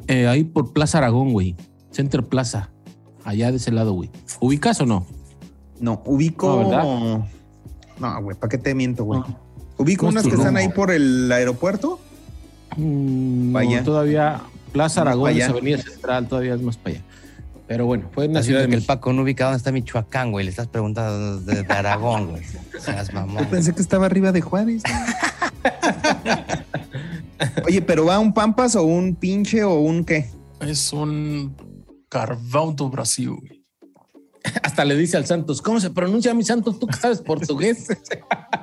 eh, ahí por Plaza Aragón, güey. Center Plaza. Allá de ese lado, güey. ¿Ubicas o no? No, ubico. No, ¿verdad? No, güey, ¿para qué te miento, güey? No. Ubico No unas que están ahí por el aeropuerto. Mm, todavía Plaza Aragón, es Avenida Central, todavía es más para allá. Pero bueno, fue en la Ciudad de el. Paco no ubica dónde está Michoacán, güey. Le estás preguntando de, de Aragón, güey. Seas mamón. Yo pensé que estaba arriba de Juárez. Oye, pero va un Pampas o un pinche o un qué? Es un Carvão do Brasil. Hasta le dice al Santos, ¿cómo se pronuncia mi Santos? ¿Tú que sabes portugués?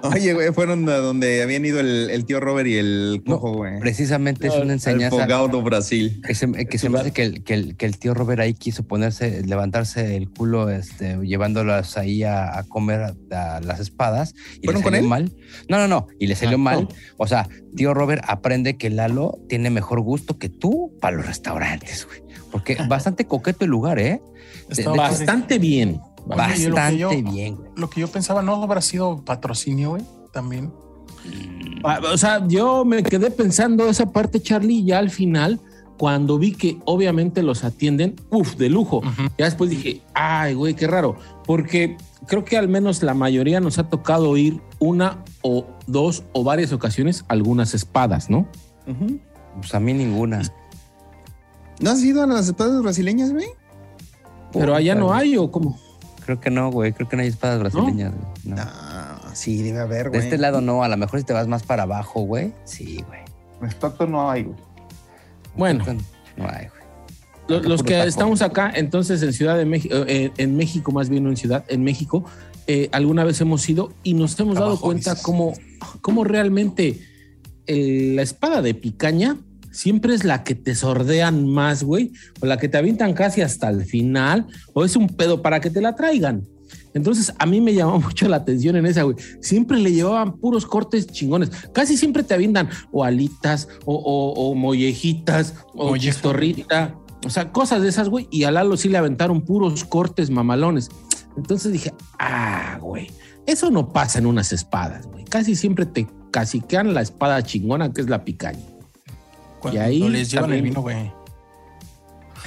Oye, güey, fueron a donde habían ido el, el tío Robert y el cojo, güey. Precisamente es una El enseñanza do Brasil. que se, que se me hace que el, que, el, que el tío Robert ahí quiso ponerse, levantarse el culo, este, llevándolas ahí a, a comer a, a las espadas. Y le ¿Fueron con salió él? mal. No, no, no. Y le salió Ah, mal. no. O sea, tío Robert aprende que Lalo tiene mejor gusto que tú para los restaurantes, güey. Porque bastante coqueto el lugar, ¿eh? Bastante bien. Oye, lo Bastante yo- bien, güey. Lo que yo pensaba no habrá sido patrocinio, güey. También. Ah, O sea, yo me quedé pensando esa parte, Charlie, ya al final, cuando vi que obviamente los atienden, uff, de lujo. Ya después dije, ay, güey, qué raro. Porque creo que al menos la mayoría nos ha tocado ir una o dos o varias ocasiones algunas espadas, ¿no? Pues a mí ninguna. ¿No has ido a las espadas brasileñas, güey? Pero allá no hay o cómo. Creo que no, güey. Creo que no hay espadas brasileñas, güey. No. Ah, sí, debe haber, De güey. este lado no. A lo mejor si te vas más para abajo, güey. Sí, güey. En no hay, güey. Bueno, No hay, güey. Los que taco. estamos acá, entonces en Ciudad de México, eh, en México más bien, no en Ciudad, en México, eh, alguna vez hemos ido y nos hemos dado Abajo, cuenta cómo, cómo realmente eh, la espada de picaña siempre es la que te sordean más, güey, o la que te avientan casi hasta el final, o es un pedo para que te la traigan. Entonces a mí me llamó mucho la atención en esa, güey. Siempre le llevaban puros cortes chingones. Casi siempre te avientan o alitas o, o- o mollejitas o Molleja. chistorrita. O sea, cosas de esas, güey. Y a Lalo sí le aventaron puros cortes mamalones. Entonces dije, ah, güey, eso no pasa en unas espadas, güey. Casi siempre te caciquean la espada chingona que es la picaña. Cuando ahí les llevan el vino, güey.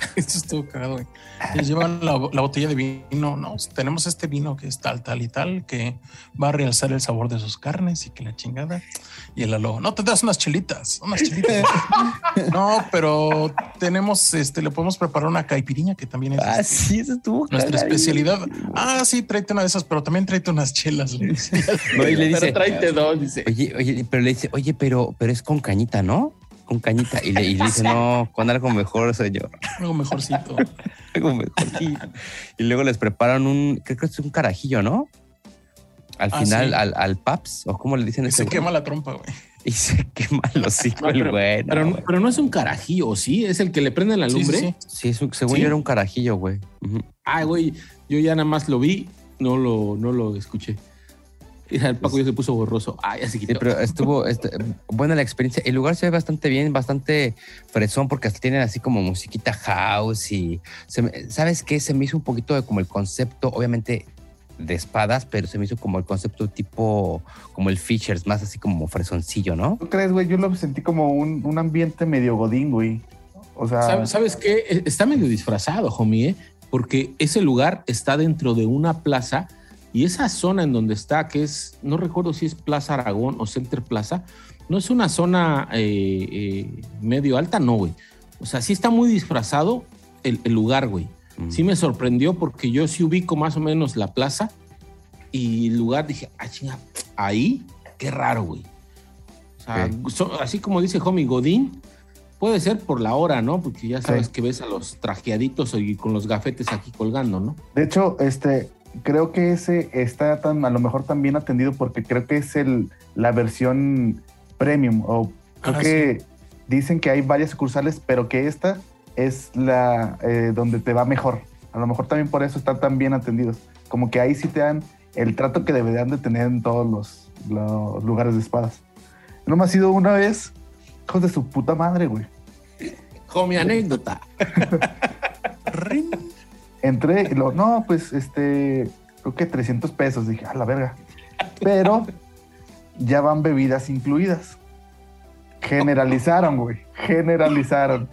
Esto estuvo cagado, güey. Les llevan la, la botella de vino. No, tenemos este vino que es tal, tal y tal, que va a realzar el sabor de sus carnes y que la chingada. Y el alo, no te das unas chelitas, unas chelitas. no, pero tenemos, este, le podemos preparar una caipiriña que también es Ah, este, sí, eso estuvo nuestra especialidad. Ah, sí, tráete una de esas, pero también tráete unas chelas. güey. No, y le dice, Pero tráete dos, dice. oye, oye, pero le dice, oye, pero, pero es con cañita, ¿no? Con cañita. Y le, y le dice, no, con algo mejor, señor. Algo mejorcito. Algo mejor. Y, luego les preparan un, creo que es un carajillo, ¿no? Al Ah, final, sí. al, al paps, o cómo le dicen Y ese se güey? quema la trompa, güey. Y se quema el hocico No, el pero- güey. no, Pero, no- güey. pero no es un carajillo, ¿sí? Es el que le prenden la Sí, sí, lumbre. sí. Sí, es un- según ¿Sí? yo era un carajillo, güey. Ujú. Ay, güey, yo ya nada más lo vi, no lo, no lo escuché. Mira, el Paco ya se puso borroso. Ay, ya se Sí, quitó. pero estuvo este, buena la experiencia. El lugar se ve bastante bien, bastante fresón, porque hasta tienen así como musiquita house y se me- ¿sabes qué? Se me hizo un poquito de como el concepto, obviamente de espadas, pero se me hizo como el concepto tipo como el Fishers, más así como fresoncillo, ¿no? ¿Tú crees, güey? Yo lo sentí como un, un ambiente medio godín, güey. O sea, ¿Sabes, ¿Sabes qué? E- Está medio disfrazado, homie, ¿eh? porque ese lugar está dentro de una plaza y esa zona en donde está, que es, no recuerdo si es Plaza Aragón o Center Plaza, no es una zona eh, eh, medio alta, no, güey. O sea, sí está muy disfrazado el, el lugar, güey. Mm. Sí me sorprendió porque yo sí ubico más o menos la plaza y el lugar dije, ah, chinga, ahí, qué raro, güey. O sea, so- así como dice Homie Godín, puede ser por la hora, ¿no? Porque ya sabes Sí. que ves a los trajeaditos y con los gafetes aquí colgando, ¿no? De hecho, este, creo que ese está tan, a lo mejor tan bien atendido porque creo que es el, la versión premium. O creo Ah, que dicen que hay varias sucursales, pero que esta es la eh, donde te va mejor. A lo mejor también por eso están tan bien atendidos. Como que ahí sí te dan el trato que deberían de tener en todos los, los lugares de espadas. No me ha sido una vez, hijos de su puta madre, güey. Homie anécdota. Entré y lo, no, pues este, creo que 300 pesos. Dije, a la verga. Pero ya van bebidas incluidas. Generalizaron, güey. Generalizaron.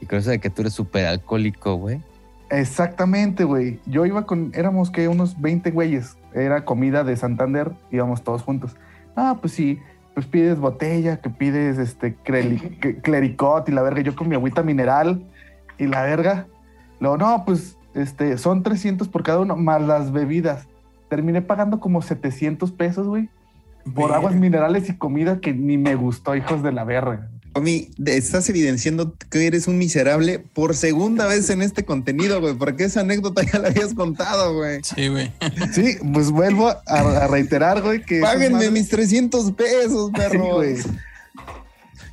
Y con eso de que tú eres súper alcohólico, güey. Exactamente, güey. Yo iba con, éramos que unos 20 güeyes. Era comida de Santander, íbamos todos juntos. Ah, pues sí, pues pides botella, que pides este clericot y la verga. Yo con mi agüita mineral y la verga. Luego, no, pues este, son 300 por cada uno, más las bebidas. Terminé pagando como 700 pesos, güey, por aguas minerales y comida que ni me gustó, hijos de la verga. De- estás evidenciando que eres un miserable por segunda vez en este contenido, güey, porque esa anécdota ya la habías contado, güey. Sí, güey. Sí, pues vuelvo a, a reiterar, güey, que... Páguenme madres- mis 300 pesos, Sí, perro. güey.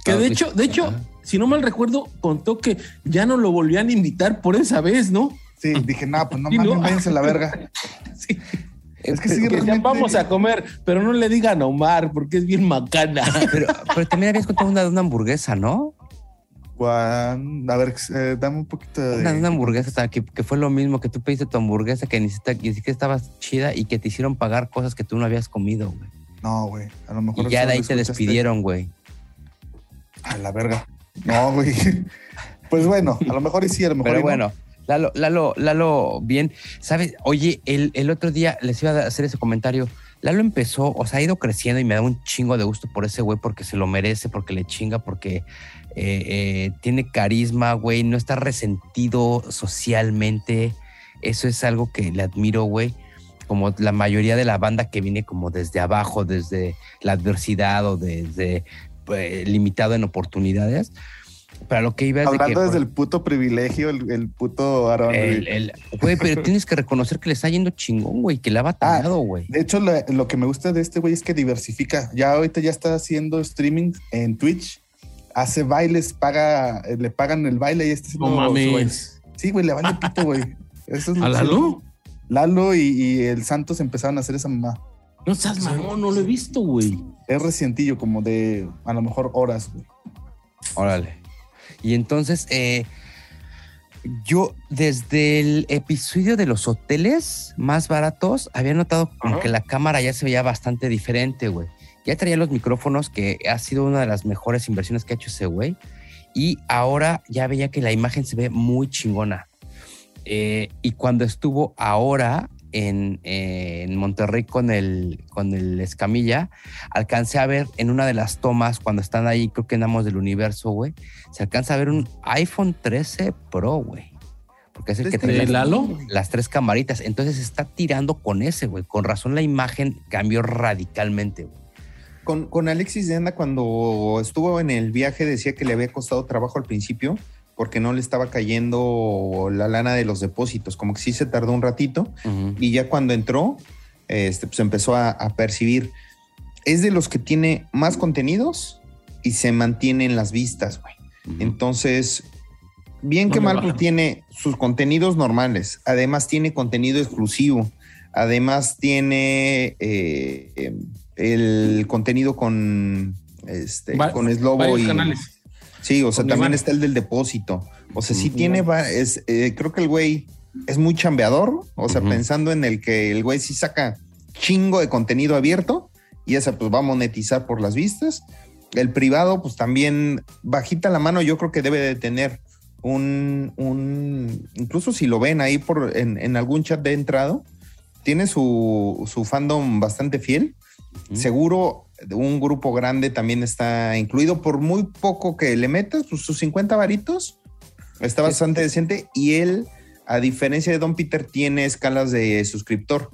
Que Ah, de pues, hecho, de hecho. Si no mal recuerdo, contó que ya no lo volvían a invitar por esa vez, ¿no? Sí, dije, no, pues no Sí, mames, ¿no? váyanse a la verga. Sí. Es que sí, Que realmente- vamos a comer, pero no le digan a Omar porque es bien macana. Pero, pero también habías contado una de una hamburguesa, ¿no? Juan, a ver, eh, dame un poquito de. Una, una hamburguesa que, que fue lo mismo que tú pediste tu hamburguesa que ni siquiera, ni siquiera estaba chida y que te hicieron pagar cosas que tú no habías comido, güey. No, güey. A lo mejor. Y ya de ahí te despidieron, güey. A la verga. No, güey. Pues bueno, a lo mejor y sí, a lo mejor. Pero y no. bueno, Lalo, Lalo, Lalo, bien. ¿Sabes? Oye, el, el otro día les iba a hacer ese comentario. Lalo empezó, o sea, ha ido creciendo y me da un chingo de gusto por ese güey porque se lo merece, porque le chinga, porque eh, eh, tiene carisma, güey, no está resentido socialmente. Eso es algo que le admiro, güey. Como la mayoría de la banda que viene como desde abajo, desde la adversidad o desde eh, limitado en oportunidades. Para lo que iba es de que, Hablando desde por- el puto privilegio, el, el puto Aarón. el, güey. el- güey, pero tienes que reconocer que le está yendo chingón, güey, que le ha batallado, güey. De hecho, lo, lo que me gusta de este güey es que diversifica. Ya ahorita ya está haciendo streaming en Twitch. Hace bailes, paga, eh, le pagan el baile y este No mames. Sí, güey, le vale pito, güey. Eso es lo ¿A que- Lalo? Lalo y, y el Santos empezaron a hacer esa mamá. No seas mamón, no lo he visto, güey. Es recientillo, como de a lo mejor horas, güey. Órale. Y entonces, eh, yo desde el episodio de los hoteles más baratos había notado como que la cámara ya se veía bastante diferente, güey. Ya traía los micrófonos, que ha sido una de las mejores inversiones que ha hecho ese güey. Y ahora ya veía que la imagen se ve muy chingona. Eh, y cuando estuvo ahora en, eh, en Monterrey con el, con el Escamilla, alcancé a ver en una de las tomas, cuando están ahí, creo que en Amos del Universo, güey, se alcanza a ver un iPhone 13 Pro, güey. Porque es el que ¿Este trae ¿De las, Lalo? las tres camaritas. Entonces está tirando con ese, güey. Con razón la imagen cambió radicalmente, güey. Con, con Alexis de Anda, cuando estuvo en el viaje, decía que le había costado trabajo al principio porque no le estaba cayendo la lana de los depósitos, como que sí se tardó un ratito y ya cuando entró, este, pues empezó a, a percibir. Es de los que tiene más contenidos y se mantiene en las vistas, güey. Entonces, bien No que mal, pues tiene sus contenidos normales. Además, tiene contenido exclusivo. Además, tiene eh, eh, el contenido con este Va- con Slobo y. canales. Sí, o sea, también está el del depósito. O sea, sí Ujú. tiene. va- Es, eh, creo que el güey es muy chambeador. O sea, pensando en el que el güey sí saca chingo de contenido abierto y esa pues va a monetizar por las vistas. El privado, pues también bajita la mano, yo creo que debe de tener un, un incluso si lo ven ahí por en, en algún chat de entrado, tiene su, su fandom bastante fiel. Seguro un grupo grande también está incluido por muy poco que le metas, pues sus 50 varitos está bastante decente y él, a diferencia de Don Peter, tiene escalas de suscriptor.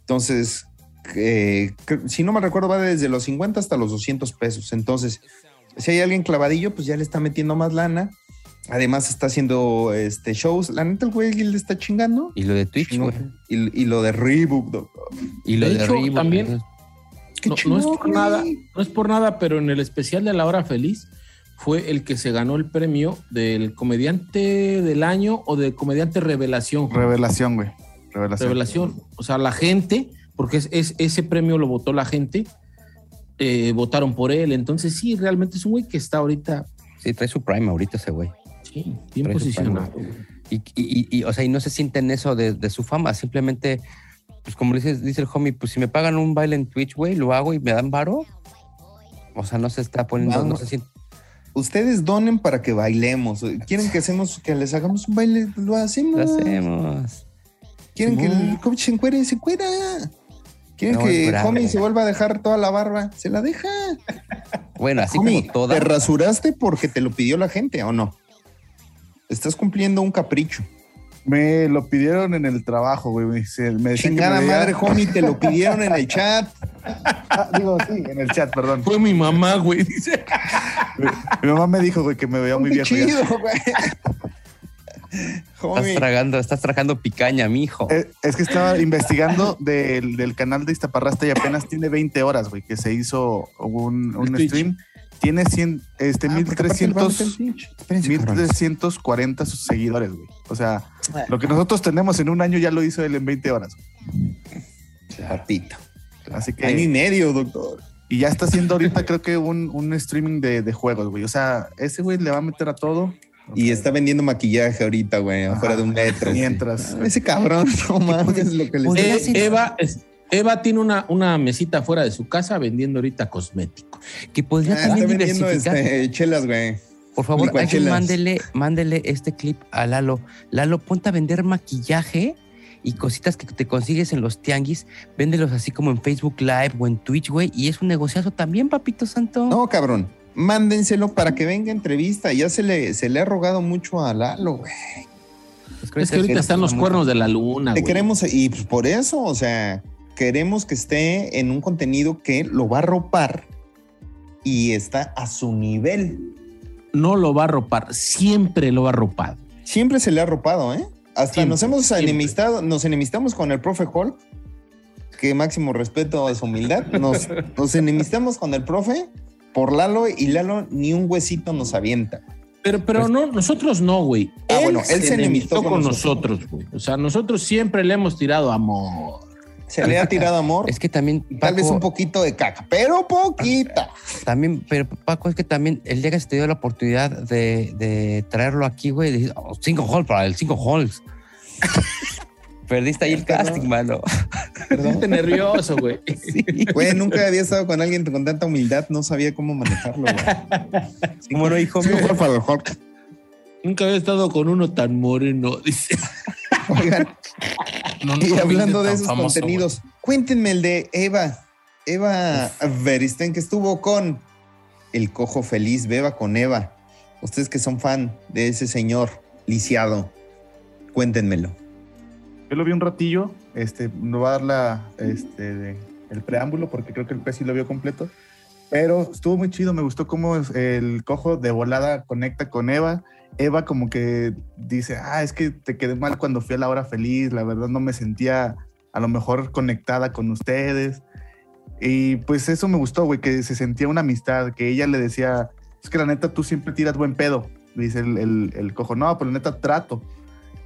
Entonces, eh, si no me recuerdo, va desde los 50 hasta los 200 pesos. Entonces, si hay alguien clavadillo, pues ya le está metiendo más lana. Además, está haciendo este, shows. La neta, el güey le está chingando. Y lo de Twitch, No, güey. Y, y lo de Reebok, doctor. Y lo De de, hecho, Reebok, también-. No, es por nada, no es por nada, pero en el especial de La Hora Feliz fue el que se ganó el premio del comediante del año o del comediante revelación. Revelación, güey. Revelación. revelación. O sea, la gente, porque es, es- ese premio lo votó la gente, eh, votaron por él. Entonces, sí, realmente es un güey que está ahorita Sí, trae su prime ahorita ese güey. sí, bien Trae posicionado. Y, y, y- y, o sea, y no se sienten eso de, de su fama, simplemente, pues como dice, dice el homie, pues si me pagan un baile en Twitch, güey, lo hago y me dan varo. O sea, no se está poniendo, no Vamos. se siente. Ustedes donen para que bailemos. ¿Quieren que hacemos, que les hagamos un baile? Lo hacemos. Lo hacemos. ¿Quieren que el coach se encuere? Se encuera. ¿Quieren No, que. Homie se vuelva a dejar toda la barba? Se la deja. Bueno, así Homie, como toda. ¿te rasuraste porque te lo pidió la gente o no? Estás cumpliendo un capricho. Me lo pidieron en el trabajo, güey. Me, decían que Chingada me veía- madre, homie, te lo pidieron en el chat. Ah, digo, sí, en el chat, perdón. Fue mi mamá, güey, dice. Mi mamá me dijo, güey, que me veía muy viejo. chido, güey. Estás tragando, estás tragando picaña, mijo. Eh, Es que estaba investigando del, del canal de Iztaparrasta y apenas tiene 20 horas, güey, que se hizo un, un El Twitch. Tiene 100, este, Ah, porque aparte el vato 1300, está en Twitch. Espérense, cabrones. 1340 sus seguidores, güey. O sea, lo que nosotros tenemos en un año ya lo hizo él en 20 horas. Papito. Así que... Año y medio, doctor. Y ya está haciendo ahorita, creo que un, un streaming de, de juegos, güey. O sea, ese güey le va a meter a todo. Y está vendiendo maquillaje ahorita, güey, afuera de un metro. Mientras. Ese cabrón, no mames, lo que le Eh, Eva, es- Eva tiene una, una mesita fuera de su casa vendiendo ahorita cosméticos. Que podría Ah, también diversificar. este, chelas, güey. Por favor, alguien mándele, mándele este clip a Lalo. Lalo, ponte a vender maquillaje y cositas que te consigues en los tianguis. Véndelos así como en Facebook Live o en Twitch, güey. Y es un negociazo también, papito santo. No, cabrón. Mándenselo para que venga entrevista. Ya se le, se le ha rogado mucho a Lalo, güey. Pues Es que ahorita están los cuernos de la luna, Te güey. queremos, y pues por eso, o sea, queremos que esté en un contenido que lo va a ropar y está a su nivel. No lo va a ropar, siempre lo va a ropar. Siempre se le ha ropado, ¿eh? Hasta Siempre, nos hemos siempre. enemistado, nos enemistamos con el profe Hulk, que máximo respeto a su humildad. Nos, nos enemistamos con el profe por Lalo y Lalo ni un huesito nos avienta. Pero, pero Pues- no, nosotros no, güey. Ah, bueno, él se enemistó con con nosotros, güey. O sea, nosotros siempre le hemos tirado amor. Se le ha tirado amor. Es que también, y tal vez Paco, un poquito de caca, pero poquita. también, pero Paco, es que también el día que se te dio la oportunidad de, de traerlo aquí, güey, dijiste, "Oh, cinco halls para el cinco halls. Perdiste ahí el casting, mano. Ponte nervioso, güey. Sí. Güey, nunca había estado con alguien con tanta humildad, no sabía cómo manejarlo. güey. ¿Cómo no, hijo mío? Nunca había estado con uno tan moreno, dice. Oigan, No, y hablando de esos famoso, contenidos, cuéntenme el de Eva. Eva Veristen, que estuvo con el cojo feliz, Beba con Eva. Ustedes que son fan de ese señor lisiado, cuéntenmelo. Yo lo vi un ratillo, este, no va a dar la, este, de- el preámbulo porque creo que el pez sí lo vio completo, pero estuvo muy chido, me gustó cómo el cojo de volada conecta con Eva, Eva como que dice, ah, es que te quedé mal cuando fui a la hora feliz, la verdad no me sentía a lo mejor conectada con ustedes, y pues eso me gustó, güey, que se sentía una amistad, que ella le decía, es que la neta tú siempre tiras buen pedo, dice el, el, el cojo, no, pero la neta trato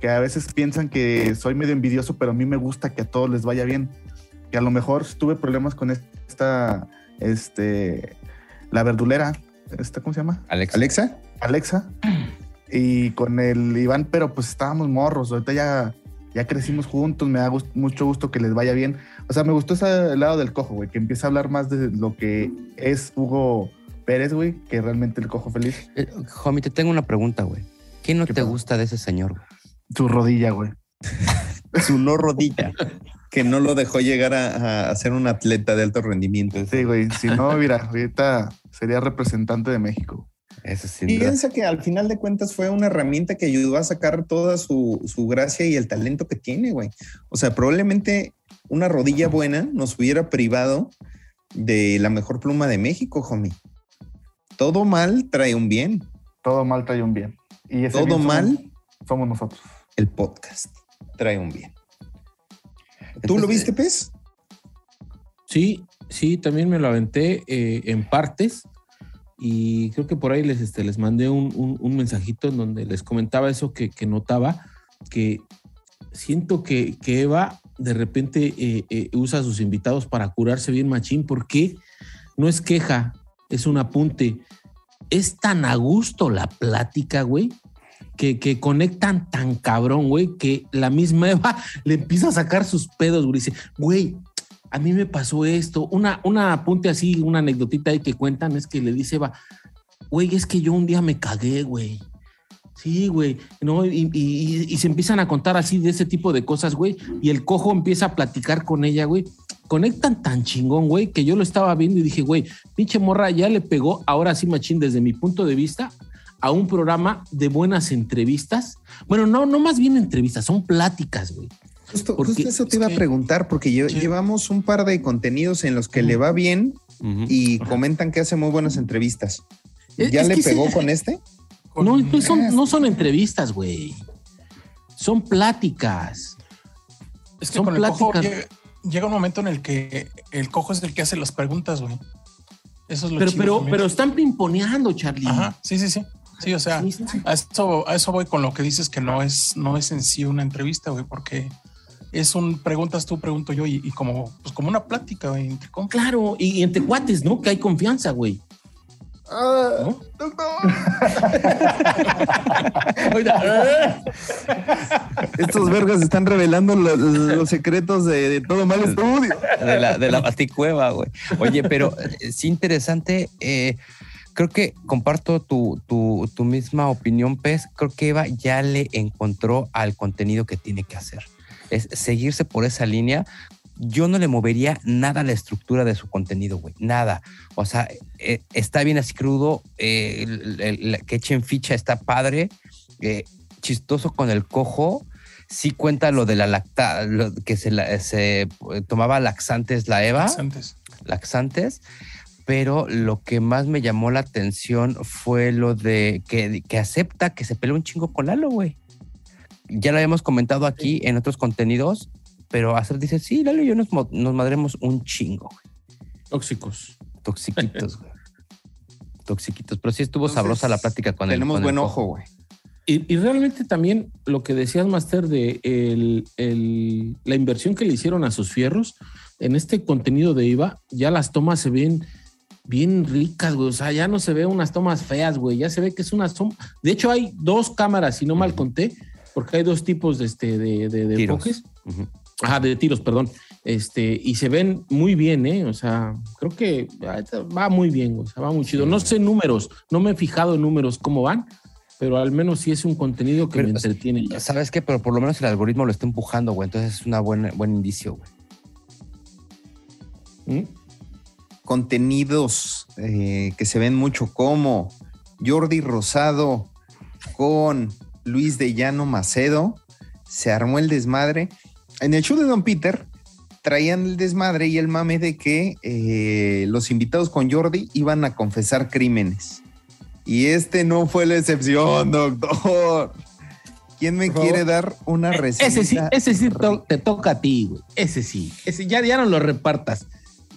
que a veces piensan que soy medio envidioso, pero a mí me gusta que a todos les vaya bien. Que a lo mejor tuve problemas con esta, este, la verdulera, esta, ¿cómo se llama? Alex. Alexa, Alexa. Y con el Iván, pero pues estábamos morros, ahorita ya, ya crecimos juntos, me da gust- mucho gusto que les vaya bien. O sea, me gustó ese lado del cojo, güey, que empieza a hablar más de lo que es Hugo Pérez, güey, que realmente el cojo feliz. Eh, homie, te tengo una pregunta, güey. ¿Qué no ¿Qué te gusta de ese señor? güey? Su rodilla, güey. su no rodilla, que no lo dejó llegar a, a ser un atleta de alto rendimiento. Sí, güey, si no, mira, ahorita sería representante de México. Eso sí. Y piensa que al final de cuentas fue una herramienta que ayudó a sacar toda su, su gracia y el talento que tiene, güey. O sea, probablemente una rodilla buena nos hubiera privado de la mejor pluma de México, homie. Todo mal trae un bien. Todo mal trae un bien. Y ese Todo bien somos- mal, Somos nosotros. el podcast trae un bien. ¿Tú Entonces, lo viste, Pez? Sí, sí, también me lo aventé eh, en partes y creo que por ahí les, este, les mandé un, un- mensajito en donde les comentaba eso que, que notaba, que siento que, que Eva de repente eh, eh, usa a sus invitados para curarse bien machín, porque no es queja, es un apunte. Es tan a gusto la plática, güey, que, que conectan tan cabrón, güey, que la misma Eva le empieza a sacar sus pedos, güey. Dice, güey, a mí me pasó esto. Una, una apunte así, una anécdotita ahí que cuentan es que le dice Eva, güey, es que yo un día me cagué, güey. Sí, güey, ¿no? Y- y se empiezan a contar así de ese tipo de cosas, güey. Y el cojo empieza a platicar con ella, güey. Conectan tan chingón, güey, que yo lo estaba viendo y dije, güey, pinche morra ya le pegó, ahora sí, machín, desde mi punto de vista, a un programa de buenas entrevistas. Bueno, no, no más bien entrevistas, son pláticas, güey. Justo, Porque justo eso te iba a preguntar, porque Sí. llevamos un par de contenidos en los que le va bien y comentan que hace muy buenas entrevistas. Es- ¿Ya es le sí. pegó con este? No, no son, no son entrevistas, güey. Son pláticas. Es que son con el cojo llega, llega un momento en el que el cojo es el que hace las preguntas, güey. Eso es lo Pero, chido pero, también. pero están pimponeando, Charlie. Ajá, sí, sí, sí. Sí, o sea, Sí, sí. a eso, a eso voy con lo que dices que no es, no es en sí una entrevista, güey, porque es un preguntas tú, pregunto yo, y, y como, pues como una plática, güey, entre compas. Claro, y, y entre cuates, ¿no? Que hay confianza, güey. ¿No? Estos vergas están revelando lo- los secretos de, de todo mal estudio. de la, de la baticueva, güey. Oye, pero sí interesante. eh, creo que comparto tu, tu, tu misma opinión, Pez. Creo que Eva ya le encontró al contenido que tiene que hacer. Es seguirse por esa línea. Yo no le movería nada a la estructura de su contenido, güey. Nada. O sea, eh, está bien así crudo. eh, el- el- el- que echen ficha está padre. eh, chistoso con el cojo. Sí cuenta lo de la lacta, lo que se, la- se tomaba laxantes la Eva Antes. laxantes, pero lo que más me llamó la atención fue lo de que, que acepta que se peleó un chingo con Lalo, güey. Ya lo habíamos comentado aquí en otros contenidos, pero Acer dice, sí, Lalo y yo nos, nos madremos un chingo, güey. Tóxicos. Toxiquitos, güey. Toxiquitos, pero sí estuvo Entonces, sabrosa la plática con él. Tenemos buen ojo, güey. Y, y realmente también lo que decías, Master, de el- el- la inversión que le hicieron a sus fierros, en este contenido de IVA, ya las tomas se ven bien ricas, güey. O sea, ya no se ve unas tomas feas, güey. Ya se ve que es una toma. De hecho, hay dos cámaras, si no mal conté, porque hay dos tipos de, este, de, de, de Tiros. enfoques. Ujú. Ajá, de tiros, perdón. Este, y se ven muy bien, ¿eh? O sea, creo que va muy bien, o sea, va muy chido. No sé números, no me he fijado en números cómo van, pero al menos sí es un contenido que Pero, me entretiene. ya. ¿Sabes qué? Pero por lo menos el algoritmo lo está empujando, güey. Entonces es un buen, buen indicio, güey. ¿Mm? Contenidos eh, que se ven mucho como Jordi Rosado con Luis de Llano Macedo. Se armó el desmadre. En el show de Don Peter traían el desmadre y el mame de que eh, los invitados con Jordi iban a confesar crímenes. Y este no fue la excepción, doctor. ¿Quién me quiere dar una Eh, receta? Ese sí, ese sí to- te toca a ti, güey. Ese sí. Ese ya, ya no lo repartas.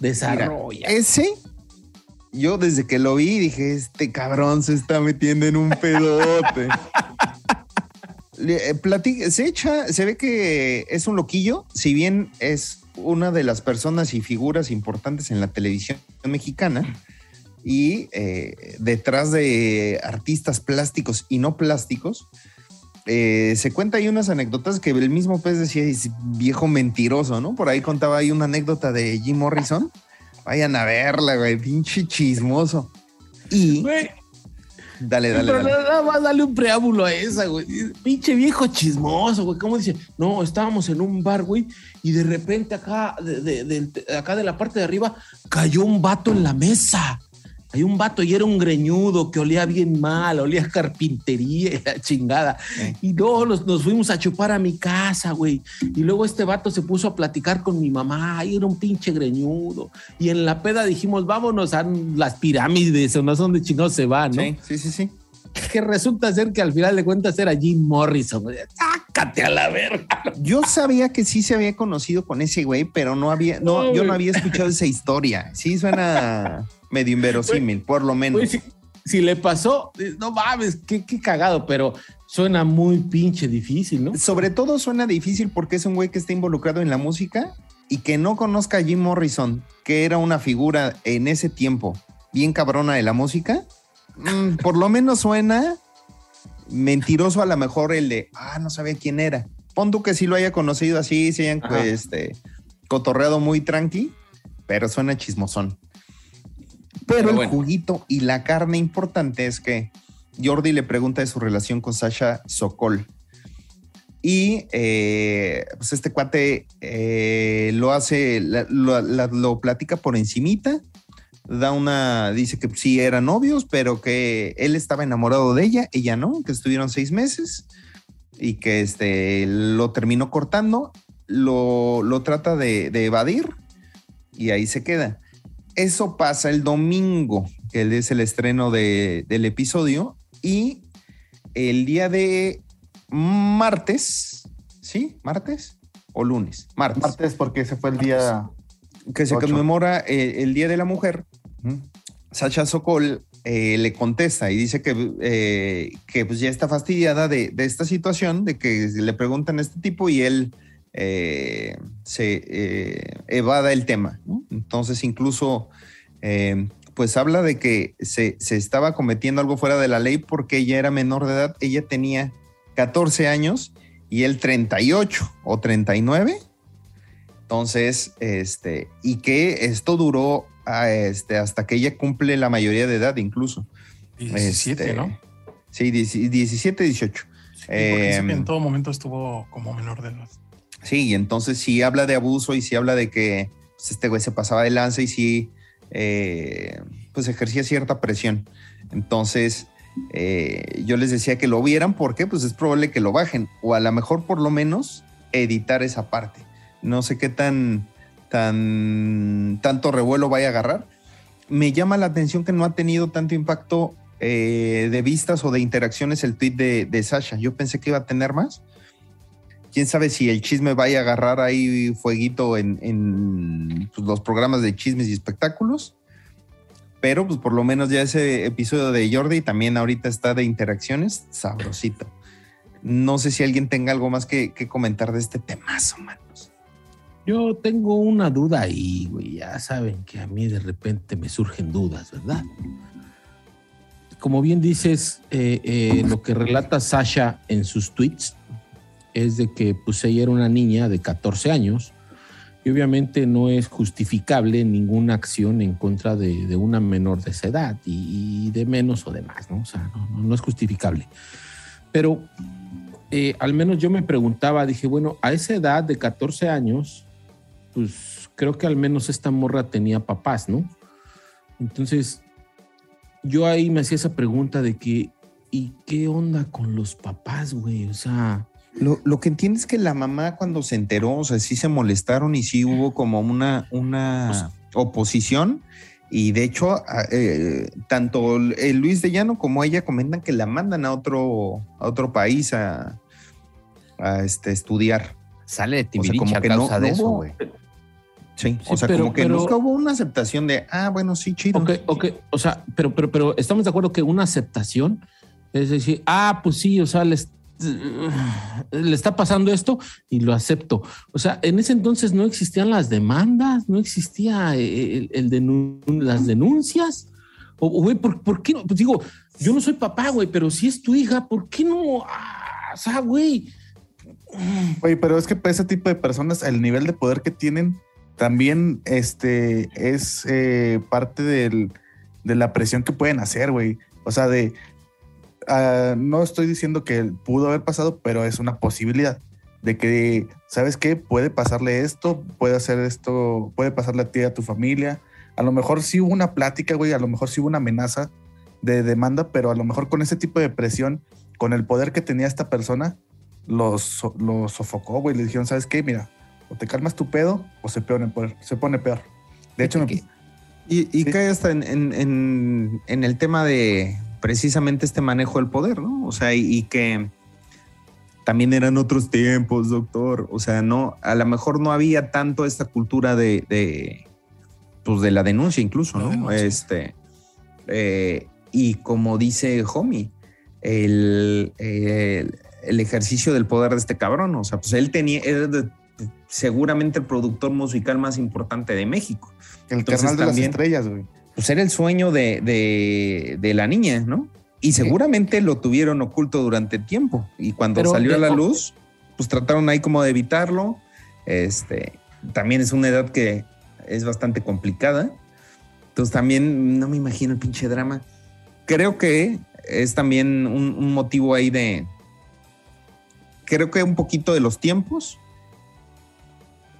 Mira, Desarrolla. ese, yo desde que lo vi dije, este cabrón se está metiendo en un pedote. Eh, se echa, se ve que es un loquillo, si bien es una de las personas y figuras importantes en la televisión mexicana y eh, detrás de artistas plásticos y no plásticos, eh, se cuenta ahí unas anécdotas que el mismo pez decía, es viejo mentiroso, ¿no? Por ahí contaba ahí una anécdota de Jim Morrison. Vayan a verla, güey, pinche chismoso. Y dale, dale, pero dale. nada más dale un preámbulo a esa, güey. Pinche viejo chismoso, güey. ¿Cómo dice? No, estábamos en un bar, güey, y de repente acá, de, de- de- de acá de la parte de arriba, cayó un vato en la mesa. Hay un vato y era un greñudo que olía bien mal, olía a carpintería chingada. Sí. Y luego nos, nos fuimos a chupar a mi casa, güey. Y luego este vato se puso a platicar con mi mamá y era un pinche greñudo. Y en la peda dijimos, vámonos a las pirámides o no sé dónde chingados se van, ¿no? Sí, sí, sí, sí. Que resulta ser que al final de cuentas era Jim Morrison. güey. ¡Sácate a la verga! Yo sabía que sí se había conocido con ese güey, pero no había, no, No, yo no había escuchado esa historia. Sí suena medio inverosímil, por lo menos. Si, si le pasó, eh, no mames, qué, qué cagado, pero suena muy pinche difícil, ¿no? Sobre todo suena difícil porque es un güey que está involucrado en la música y que no conozca a Jim Morrison, que era una figura en ese tiempo bien cabrona de la música. mm, por lo menos suena mentiroso a lo mejor el de, ah, no sabía quién era. Pon tú que sí lo haya conocido así, se hayan pues, este, cotorreado muy tranqui, pero suena chismosón. Pero, Pero el bueno. juguito y la carne importante es que Jordi le pregunta de su relación con Sasha Sokol. Y eh, pues este cuate eh, lo hace, la- lo, la- lo platica por encimita, da una, dice que sí eran novios, pero que él estaba enamorado de ella, ella no, que estuvieron seis meses y que este, lo terminó cortando, lo, lo trata de, de evadir y ahí se queda. Eso pasa el domingo, que es el estreno de- del episodio, y el día de martes, ¿sí? ¿Martes o lunes? Martes. Martes, porque ese fue el día. que se conmemora el Día de la Mujer. Ujú. Sasha Sokol eh, le contesta y dice que, eh, que pues ya está fastidiada de, de esta situación, de que le preguntan a este tipo y él eh, se eh, evada el tema. ¿no? Entonces incluso eh, pues habla de que se, se estaba cometiendo algo fuera de la ley porque ella era menor de edad, ella tenía 14 años y él 38 o 39. Entonces, este, y que esto duró a este, hasta que ella cumple la mayoría de edad, incluso. 17, Este, ¿no? Sí, 10 17, 18. Sí, porque dice que em, en todo momento estuvo como menor de edad. Sí, entonces sí habla de abuso y sí habla de que pues, este güey se pasaba de lanza y sí, eh, pues ejercía cierta presión. Entonces, eh, yo les decía que lo vieran porque pues es probable que lo bajen o a lo mejor por lo menos editar esa parte. No sé qué tan, tan, tanto revuelo vaya a agarrar. Me llama la atención que no ha tenido tanto impacto eh, de vistas o de interacciones el tweet de Sasha. Yo pensé que iba a tener más quién sabe si el chisme vaya a agarrar ahí fueguito en, en, pues, los programas de chismes y espectáculos. Pero pues por lo menos ya ese episodio de Jordi también ahorita está de interacciones, sabrosito. No sé si alguien tenga algo más que, que comentar de este temazo, manos. Yo tengo una duda ahí, güey. Ya saben que a mí de repente me surgen dudas, ¿verdad? Como bien dices, eh, eh, lo que relata Sasha en sus tweets es de que pues ella era una niña de 14 años y obviamente no es justificable ninguna acción en contra de, de una menor de esa edad y, y de menos o de más, ¿no? O sea, no, no- no es justificable. Pero eh, al menos yo me preguntaba, dije, bueno, a esa edad de 14 años, pues creo que al menos esta morra tenía papás, ¿no? Entonces, yo ahí me hacía esa pregunta de que, ¿y qué onda con los papás, güey? O sea, Lo, lo que entiendo es que la mamá cuando se enteró, o sea, sí se molestaron y sí hubo como una, una oposición. Y de hecho, eh, tanto el Luis de Llano como ella comentan que la mandan a otro, a otro país a, a, este, estudiar. Sale de sea, Timbiriche como a que no- causa de no eso, hubo- güey. Sí, Sí, o sea, pero- como que pero- nunca hubo una aceptación de, ah, bueno, sí, chido. ok, ok, o sea, pero, pero, pero estamos de acuerdo que una aceptación es decir, ah, pues sí, o sea, les, le está pasando esto y lo acepto. O sea, en ese entonces no existían las demandas, no existía el, el denun- las denuncias. O, güey, ¿por, por qué no? Pues digo, yo no soy papá, güey, pero si es tu hija, ¿por qué no? Ah, o sea, güey. Pero es que para ese tipo de personas, el nivel de poder que tienen también este, es eh, parte del- de la presión que pueden hacer, güey. O sea, de. Ah, no estoy diciendo que pudo haber pasado, pero es una posibilidad de que, ¿sabes qué? Puede pasarle esto, puede hacer esto, puede pasarle a ti, a tu familia, A lo mejor sí hubo una plática, güey, a lo mejor sí hubo una amenaza de demanda, pero a lo mejor con ese tipo de presión, con el poder que tenía esta persona, lo, so- lo sofocó, güey. Le dijeron, ¿sabes qué? Mira, o te calmas tu pedo o se pone peor. Se pone peor. De hecho, me- que- Y, y Sí. cae hasta en, en- en- en el tema de precisamente este manejo del poder, ¿no? O sea, y, y que también eran otros tiempos, doctor. O sea, no, a lo mejor no había tanto esta cultura de, de, pues de la denuncia incluso, ¿no? denuncia. Este, eh, y como dice Homie, el, el, el ejercicio del poder de este cabrón, o sea, pues él tenía, era de- seguramente el productor musical más importante de México el entonces carnal de también- las estrellas, güey. Pues era el sueño de, de- de la niña, ¿no? Y seguramente lo tuvieron oculto durante tiempo. Y cuando Pero salió a la luz, pues trataron ahí como de evitarlo. Este, también es una edad que es bastante complicada. Entonces también no me imagino el pinche drama. Creo que es también un, un motivo ahí de... Creo que un poquito de los tiempos.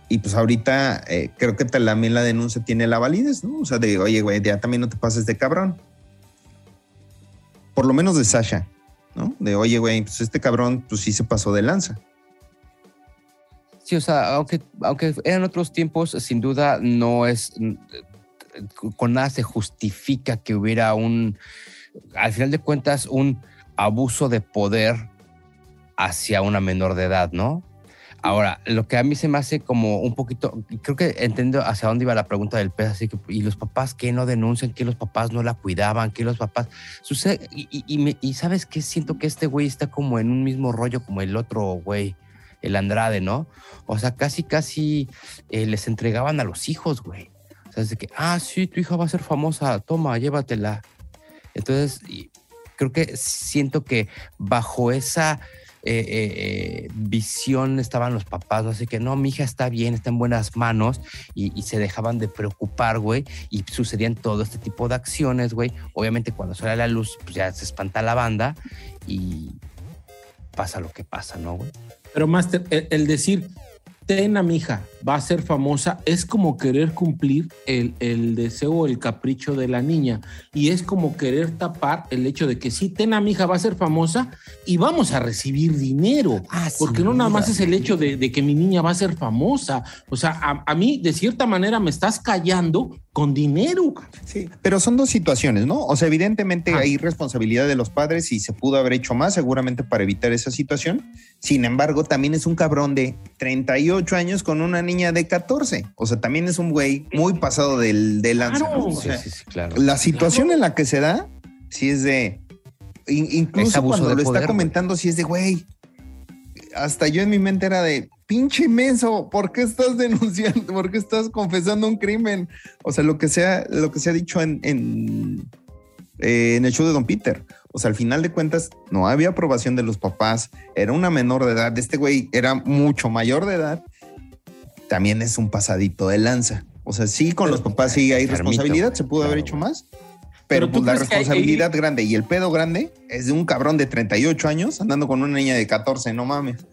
Y pues ahorita eh, creo que también la denuncia tiene la validez, ¿no? O sea, de, oye, güey, ya también no te pases de cabrón. Por lo menos de Sasha, ¿no? De, oye, güey, pues este cabrón, pues sí se pasó de lanza. Sí, o sea, aunque, aunque eran otros tiempos, sin duda no es. Con nada se justifica que hubiera un. Al final de cuentas, un abuso de poder hacia una menor de edad, ¿no? Ahora, lo que a mí se me hace como un poquito, creo que entiendo hacia dónde iba la pregunta del pez, así que, y los papás que no denuncian, que los papás no la cuidaban, que los papás, sucede, y, me- y sabes qué, siento que este güey está como en un mismo rollo como el otro güey, el Andrade, ¿no? O sea, casi, casi eh, les entregaban a los hijos, güey. O sea, es de que, ah, sí, tu hija va a ser famosa, toma, llévatela. Entonces, creo que siento que bajo esa eh, eh, eh, visión estaban los papás. Así que, no, mi hija está bien, está en buenas manos y, se dejaban de preocupar, güey, y sucedían todo este tipo de acciones, güey. Obviamente cuando sale la luz, pues ya se espanta la banda y pasa lo que pasa, ¿no, güey? Pero, Master, el decir, ten a mi hija, va a ser famosa, es como querer cumplir el, el deseo o el capricho de la niña. Y es como querer tapar el hecho de que sí, ten a mi hija, va a ser famosa y vamos a recibir dinero. Ah, Porque no nada más es el hecho de, de que mi niña va a ser famosa. O sea, a, a mí, de cierta manera, me estás callando con dinero. Sí, pero son dos situaciones, ¿no? O sea, evidentemente Ah. hay responsabilidad de los padres y se pudo haber hecho más seguramente para evitar esa situación. Sin embargo, también es un cabrón de 38 años con una niña de 14. O sea, también es un güey muy pasado del, del lanza, Claro. ¿no? O Sí, sea, sí, sí, claro. la situación en la que se da, sí es de. Es incluso abuso cuando de lo poder, está comentando, sí es de, güey. Hasta yo en mi mente era de, pinche menso, ¿por qué estás denunciando? ¿Por qué estás confesando un crimen? O sea, lo que sea, lo que se ha dicho en, en, eh, en el show de Don Peter. O sea, al final de cuentas, no había aprobación de los papás, era una menor de edad. Este güey era mucho mayor de edad. También es un pasadito de lanza. O sea, sí, con los papás sí hay responsabilidad, se pudo haber Claro, hecho güey. más. Pero Pero pues la hay- responsabilidad grande y el pedo grande es de un cabrón de 38 años andando con una niña de 14, no mames.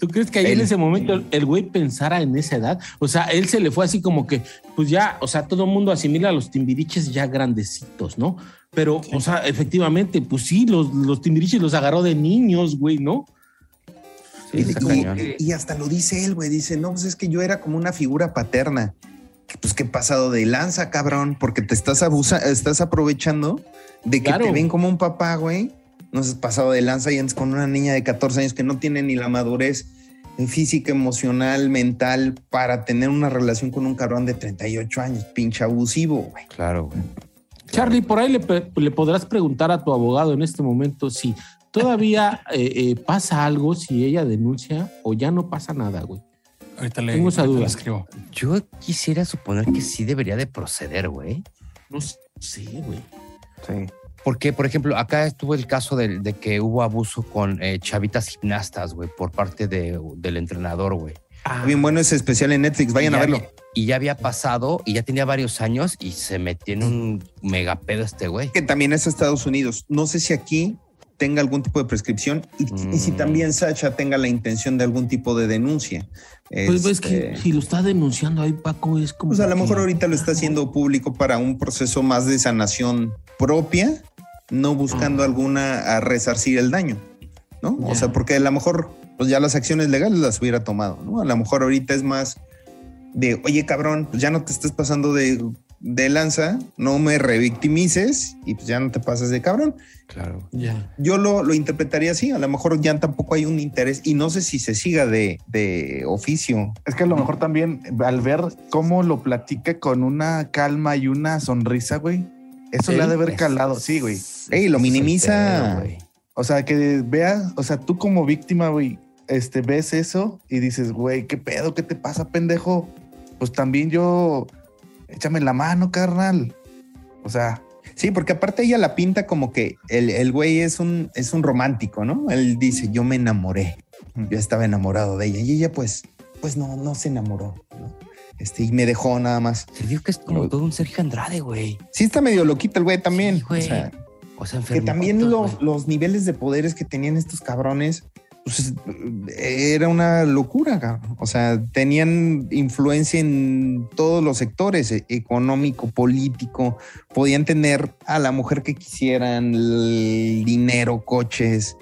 ¿Tú crees que ahí en Él. ese momento el, el güey pensara en esa edad? O sea, él se le fue así como que, pues ya, o sea, todo el mundo asimila a los timbiriches ya grandecitos, ¿no? Pero, o sea, efectivamente, pues sí, los, los timbiriches los agarró de niños, güey, ¿no? Sí, Y, hasta lo dice él, güey. Dice, no, pues es que yo era como una figura paterna. Que, Pues qué pasado de lanza, cabrón, porque te estás abusa, estás aprovechando de que Claro. te ven como un papá, güey. No has pasado de lanza y antes con una niña de 14 años que no tiene ni la madurez física, emocional, mental para tener una relación con un cabrón de 38 años, pinche abusivo, güey. Claro, güey. Charlie, por ahí le, le podrás preguntar a tu abogado en este momento si todavía eh, eh, pasa algo, si ella denuncia o ya no pasa nada, güey. Ahorita le, Tengo esa duda. escribo. Yo quisiera suponer que sí debería de proceder, güey. No sé, güey. Sí. Porque, por ejemplo, acá estuvo el caso de, de que hubo abuso con eh, chavitas gimnastas, güey, por parte de- del entrenador, güey. Ah, Bien bueno ese especial en Netflix, vayan a verlo. había- y ya había pasado y ya tenía varios años y se metió en un megapedo este güey. que también es Estados Unidos. No sé si aquí tenga algún tipo de prescripción y, y si Mm. también Sacha tenga la intención de algún tipo de denuncia. Pues es que Este, si lo está denunciando ahí, Paco, es como. pues a lo mejor ahorita lo está haciendo público para un proceso más de sanación propia, no buscando alguna a resarcir el daño, ¿no? O sea, porque a lo mejor pues ya las acciones legales las hubiera tomado, ¿no? A lo mejor ahorita es más de, oye, cabrón, pues ya no te estés pasando de, de lanza, no me revictimices y pues ya no te pases de cabrón. Claro. Ya. Yo lo, lo interpretaría así, a lo mejor ya tampoco hay un interés y no sé si se siga de, de oficio. Es que a lo mejor también al ver cómo lo platica con una calma y una sonrisa, güey, eso le ha de haber calado. Sí, güey. Ey, lo minimiza. pedo, güey. O sea, que veas, o sea, tú como víctima, güey, este, ves eso y dices, güey, ¿qué pedo? ¿Qué te pasa, pendejo? Pues también yo, échame la mano, carnal. O sea, Sí, porque aparte ella la pinta como que el, el güey es un, es un romántico, ¿no? Él dice, yo me enamoré, yo estaba enamorado de ella y ella pues, pues no, no se enamoró, ¿no? Este, y me dejó nada más. Se dijo que es como todo un Sergio Andrade, güey. Sí está medio loquito el güey también. Sí, güey. o sea, O sea, que también los, güey. los niveles de poderes que tenían estos cabrones, pues era una locura, cabrón. O sea, tenían influencia en todos los sectores, e- económico, político, podían tener a la mujer que quisieran, el dinero, coches,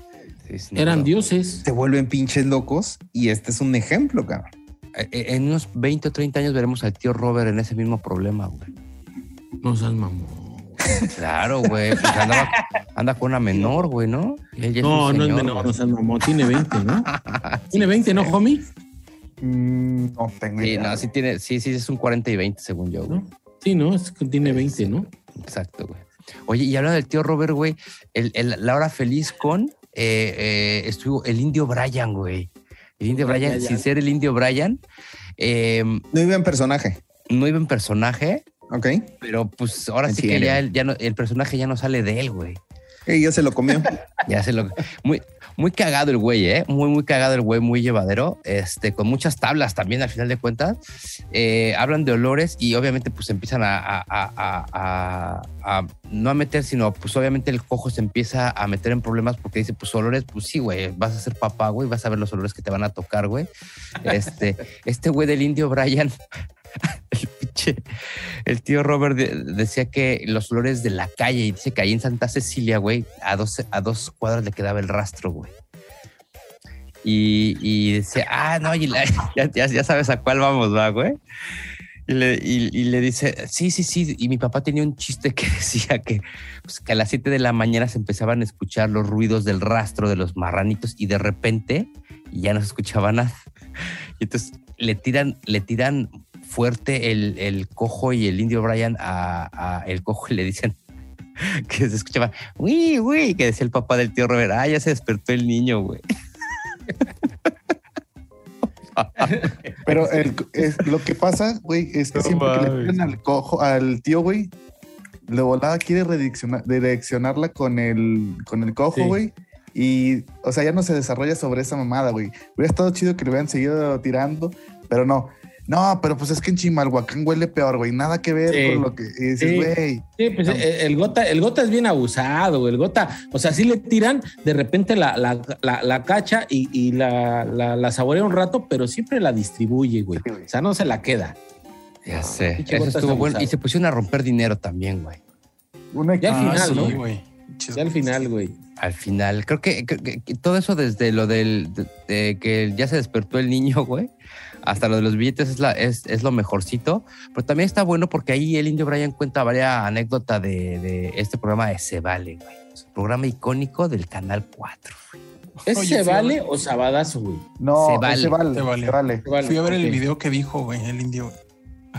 Eran dioses. se vuelven pinches locos y este es un ejemplo, cabrón. Eh, eh, En unos 20 o 30 años veremos al tío Robert en ese mismo problema, güey. No seas mamón. Claro, güey. Pues andaba- anda con una menor, güey, ¿no? No, un no es menor, güey. no seas mamón. Tiene 20, ¿no? Tiene 20, ¿no, homie? mm, no tengo Sí, idea. no, sí tiene, sí, sí, es un 40 y 20, según yo, güey. ¿No? Sí, no, es que tiene 20, ¿no? Exacto, güey. Oye, y hablando del tío Robert, güey, el, el- la hora feliz con eh, eh, estuvo el indio Brian, güey. El indio Brian, sin ser el indio Brian, eh, No iba en personaje, no iba en personaje, ¿ok? pero pues ahora sí que ya, el, ya no- el personaje ya no sale de él, güey. Y ya se lo comió. Ya se lo. Muy, muy cagado el güey, ¿eh? Muy, muy cagado el güey, muy llevadero. Este, con muchas tablas también, al final de cuentas. Eh, hablan de olores y obviamente, pues empiezan a- a- no a meter, sino pues obviamente el cojo se empieza a meter en problemas porque dice, pues olores, pues sí, güey, vas a ser papá, güey, vas a ver los olores que te van a tocar, güey. Este, este güey del indio Brian. El tío Robert de- decía que los olores de la calle, y dice que ahí en Santa Cecilia, güey, a dos, a dos cuadras le quedaba el rastro, güey. Y, y decía, ah, no, y ya, ya- sabes a cuál vamos, va, güey. Y le, y le dice, sí, sí, sí. Y mi papá tenía un chiste que decía que, pues, que a las 7 de la mañana se empezaban a escuchar los ruidos del rastro de los marranitos y de repente ya no se escuchaba nada. Y entonces le tiran, le tiran fuerte el, el cojo y el indio Brian a, a el cojo y le dicen que se escuchaba, uy, uy, que decía el papá del tío Robert, ah, ya se despertó el niño, güey. Pero el- es- lo que pasa, güey, es que No siempre que le tiran al cojo, al tío, güey, de volada quiere redireccionar, direccionarla con el, con el cojo, Sí. güey. Y, o sea, ya no se desarrolla sobre esa mamada, güey. Hubiera estado chido que le hubieran seguido tirando, pero no. No, pero pues es que en Chimalhuacán huele peor, güey. Nada que ver Sí. con lo que dices, Sí. güey. Sí, pues el, el gota, el gota es bien abusado, güey. El gota, o sea, sí le tiran, de repente la, la, la, la cacha y, y la, la, la saborea un rato, pero siempre la distribuye, güey. Sí, güey. O sea, no se la queda. Ya sé. Eso estuvo bueno. Y se pusieron a romper dinero también, güey. Una Ya al final, sí, ¿no? güey. Ya al final, güey. Al final, creo que, creo que- que todo eso desde lo del de, de que ya se despertó el niño, güey, hasta lo de los billetes es, la, es, es lo mejorcito. Pero también está bueno porque ahí el indio Brian cuenta varias anécdotas de, de este programa de Se Vale, güey. Es un programa icónico del Canal 4. güey. ¿Es Oye, se vale o sabadazo, güey? No, Se se vale. vale. Se vale. se vale. Se vale, Fui a ver ok. el video que dijo, güey, el indio.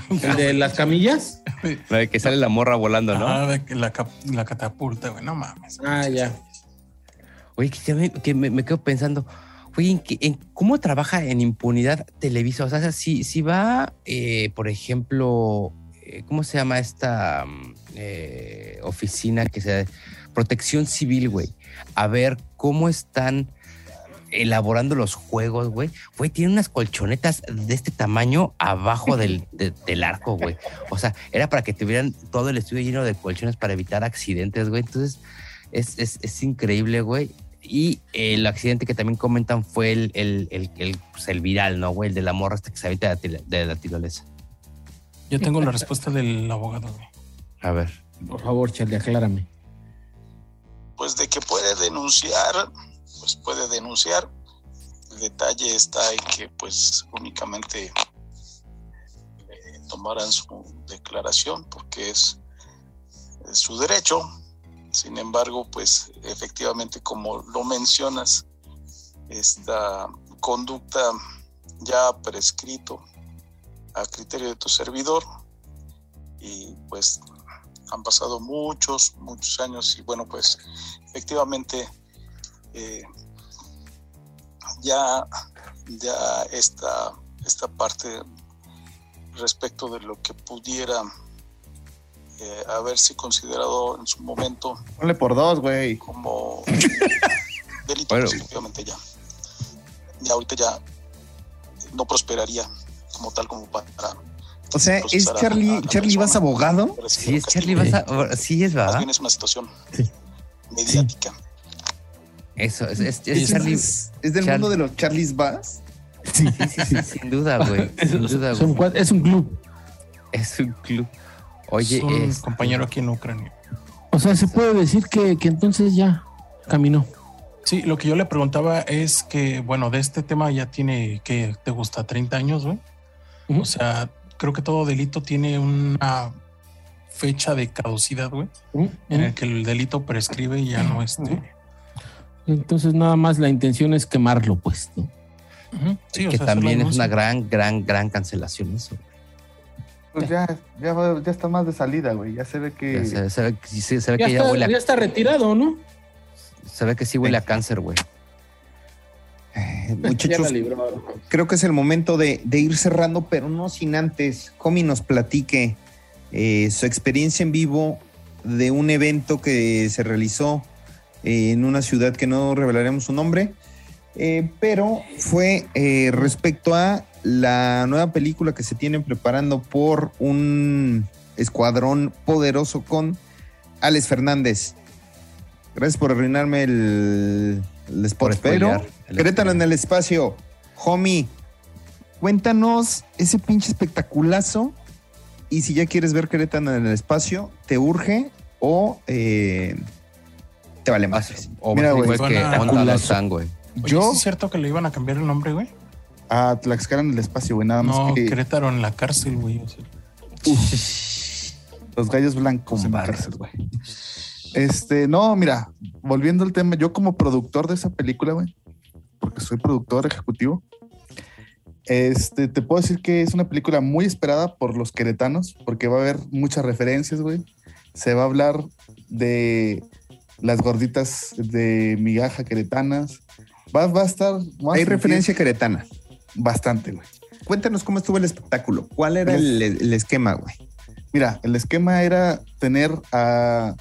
¿El de las camillas? La de que sale la morra volando, ¿no? Ah, de que la, la catapulta, güey. No mames. Ah, ya. Oye, que, me, que me, me quedo pensando, oye, ¿en, en cómo trabaja en impunidad Televisa? O sea, si, si va, eh, por ejemplo, eh, ¿cómo se llama esta mm, eh, oficina que se Protección Civil, güey? A ver cómo están elaborando los juegos, güey. Güey, tiene unas colchonetas de este tamaño abajo del, de- del arco, güey. O sea, era para que tuvieran todo el estudio lleno de colchones para evitar accidentes, güey. Entonces, Es, es, es increíble, güey. Y el accidente que también comentan fue el, el, el, el, pues, el viral, ¿no, güey? El de la morra hasta que se habita de, la tirolesa. Yo tengo la respuesta del abogado, güey. A ver. Por favor, Charlie, aclárame. Pues de que puede denunciar, pues puede denunciar. El detalle está en que pues únicamente eh, tomarán su declaración porque es, es su derecho. Sin embargo, pues efectivamente como lo mencionas, esta conducta ya ha prescrito a criterio de tu servidor y pues han pasado muchos, muchos años y bueno, pues efectivamente eh, ya, ya esta, esta parte respecto de lo que pudiera eh, haberse considerado en su momento Ponle por dos, güey. como delito, Bueno. pues, efectivamente ya. Ya ahorita ya no prosperaría como tal como para... O sea, ¿es procesar a- a Charlie, Charlie. Vas abogado? Sí, es. Charlie, vas a. Sí, es Más verdad. bien es una situación Sí. mediática. Eso, es, es, es ¿Es, Charlie. es- es del Charlie. mundo de los Charlies Bass? Sí, Sí, sí, sí, sin duda, güey. Sin duda, güey. es un club. Es un club. Oye, es un es- compañero aquí en Ucrania. O sea, se puede decir que, que entonces ya caminó. Sí, lo que yo le preguntaba es que, bueno, de este tema ya tiene, que te gusta? ¿30 años, güey? O sea, creo que todo delito tiene una fecha de caducidad, güey, en el que el delito prescribe y ya no este. Ujú. Entonces nada más la intención es quemarlo, pues. Sí, o que sea, también es una gran, gran, gran cancelación eso. Pues ya, ya, va- ya está más de salida, güey. Ya se ve que. Se, se ve, que- sí, se ve Ya, que ya está, huele a, ya está retirado, ¿no? se ve que sí huele a cáncer, güey. Eh, Ya Muchachos, libró. creo que es el momento de, de ir cerrando, pero no sin antes. Comi nos platique eh, su experiencia en vivo de un evento que se realizó eh, en una ciudad que no revelaremos su nombre, eh, pero fue eh, respecto a la nueva película que se tiene preparando por un escuadrón poderoso con Alex Fernández. Gracias por arruinarme el, el spot, Por pero Querétaro en el espacio. Homie, cuéntanos ese pinche espectaculazo. Y si ya quieres ver Querétaro en el espacio, ¿te urge o eh, te vale más? O Mira, güey, igual que Onda güey. Oye, Yo ¿sí ¿es cierto que le iban a cambiar el nombre, güey? a Tlaxcala en el espacio, güey. Nada más No, que Querétaro en la cárcel, güey. o sea. los gallos blancos Con en la cárcel, güey. Este, no, mira, volviendo al tema, yo como productor de esa película, güey, porque soy productor ejecutivo, este, te puedo decir que es una película muy esperada por los queretanos, porque va a haber muchas referencias, güey. Se va a hablar de las gorditas de migaja queretanas. Va, va a estar... Hay referencia queretana. Bastante, güey. Cuéntanos cómo estuvo el espectáculo. ¿Cuál era el, el esquema, güey? Mira, el esquema era tener a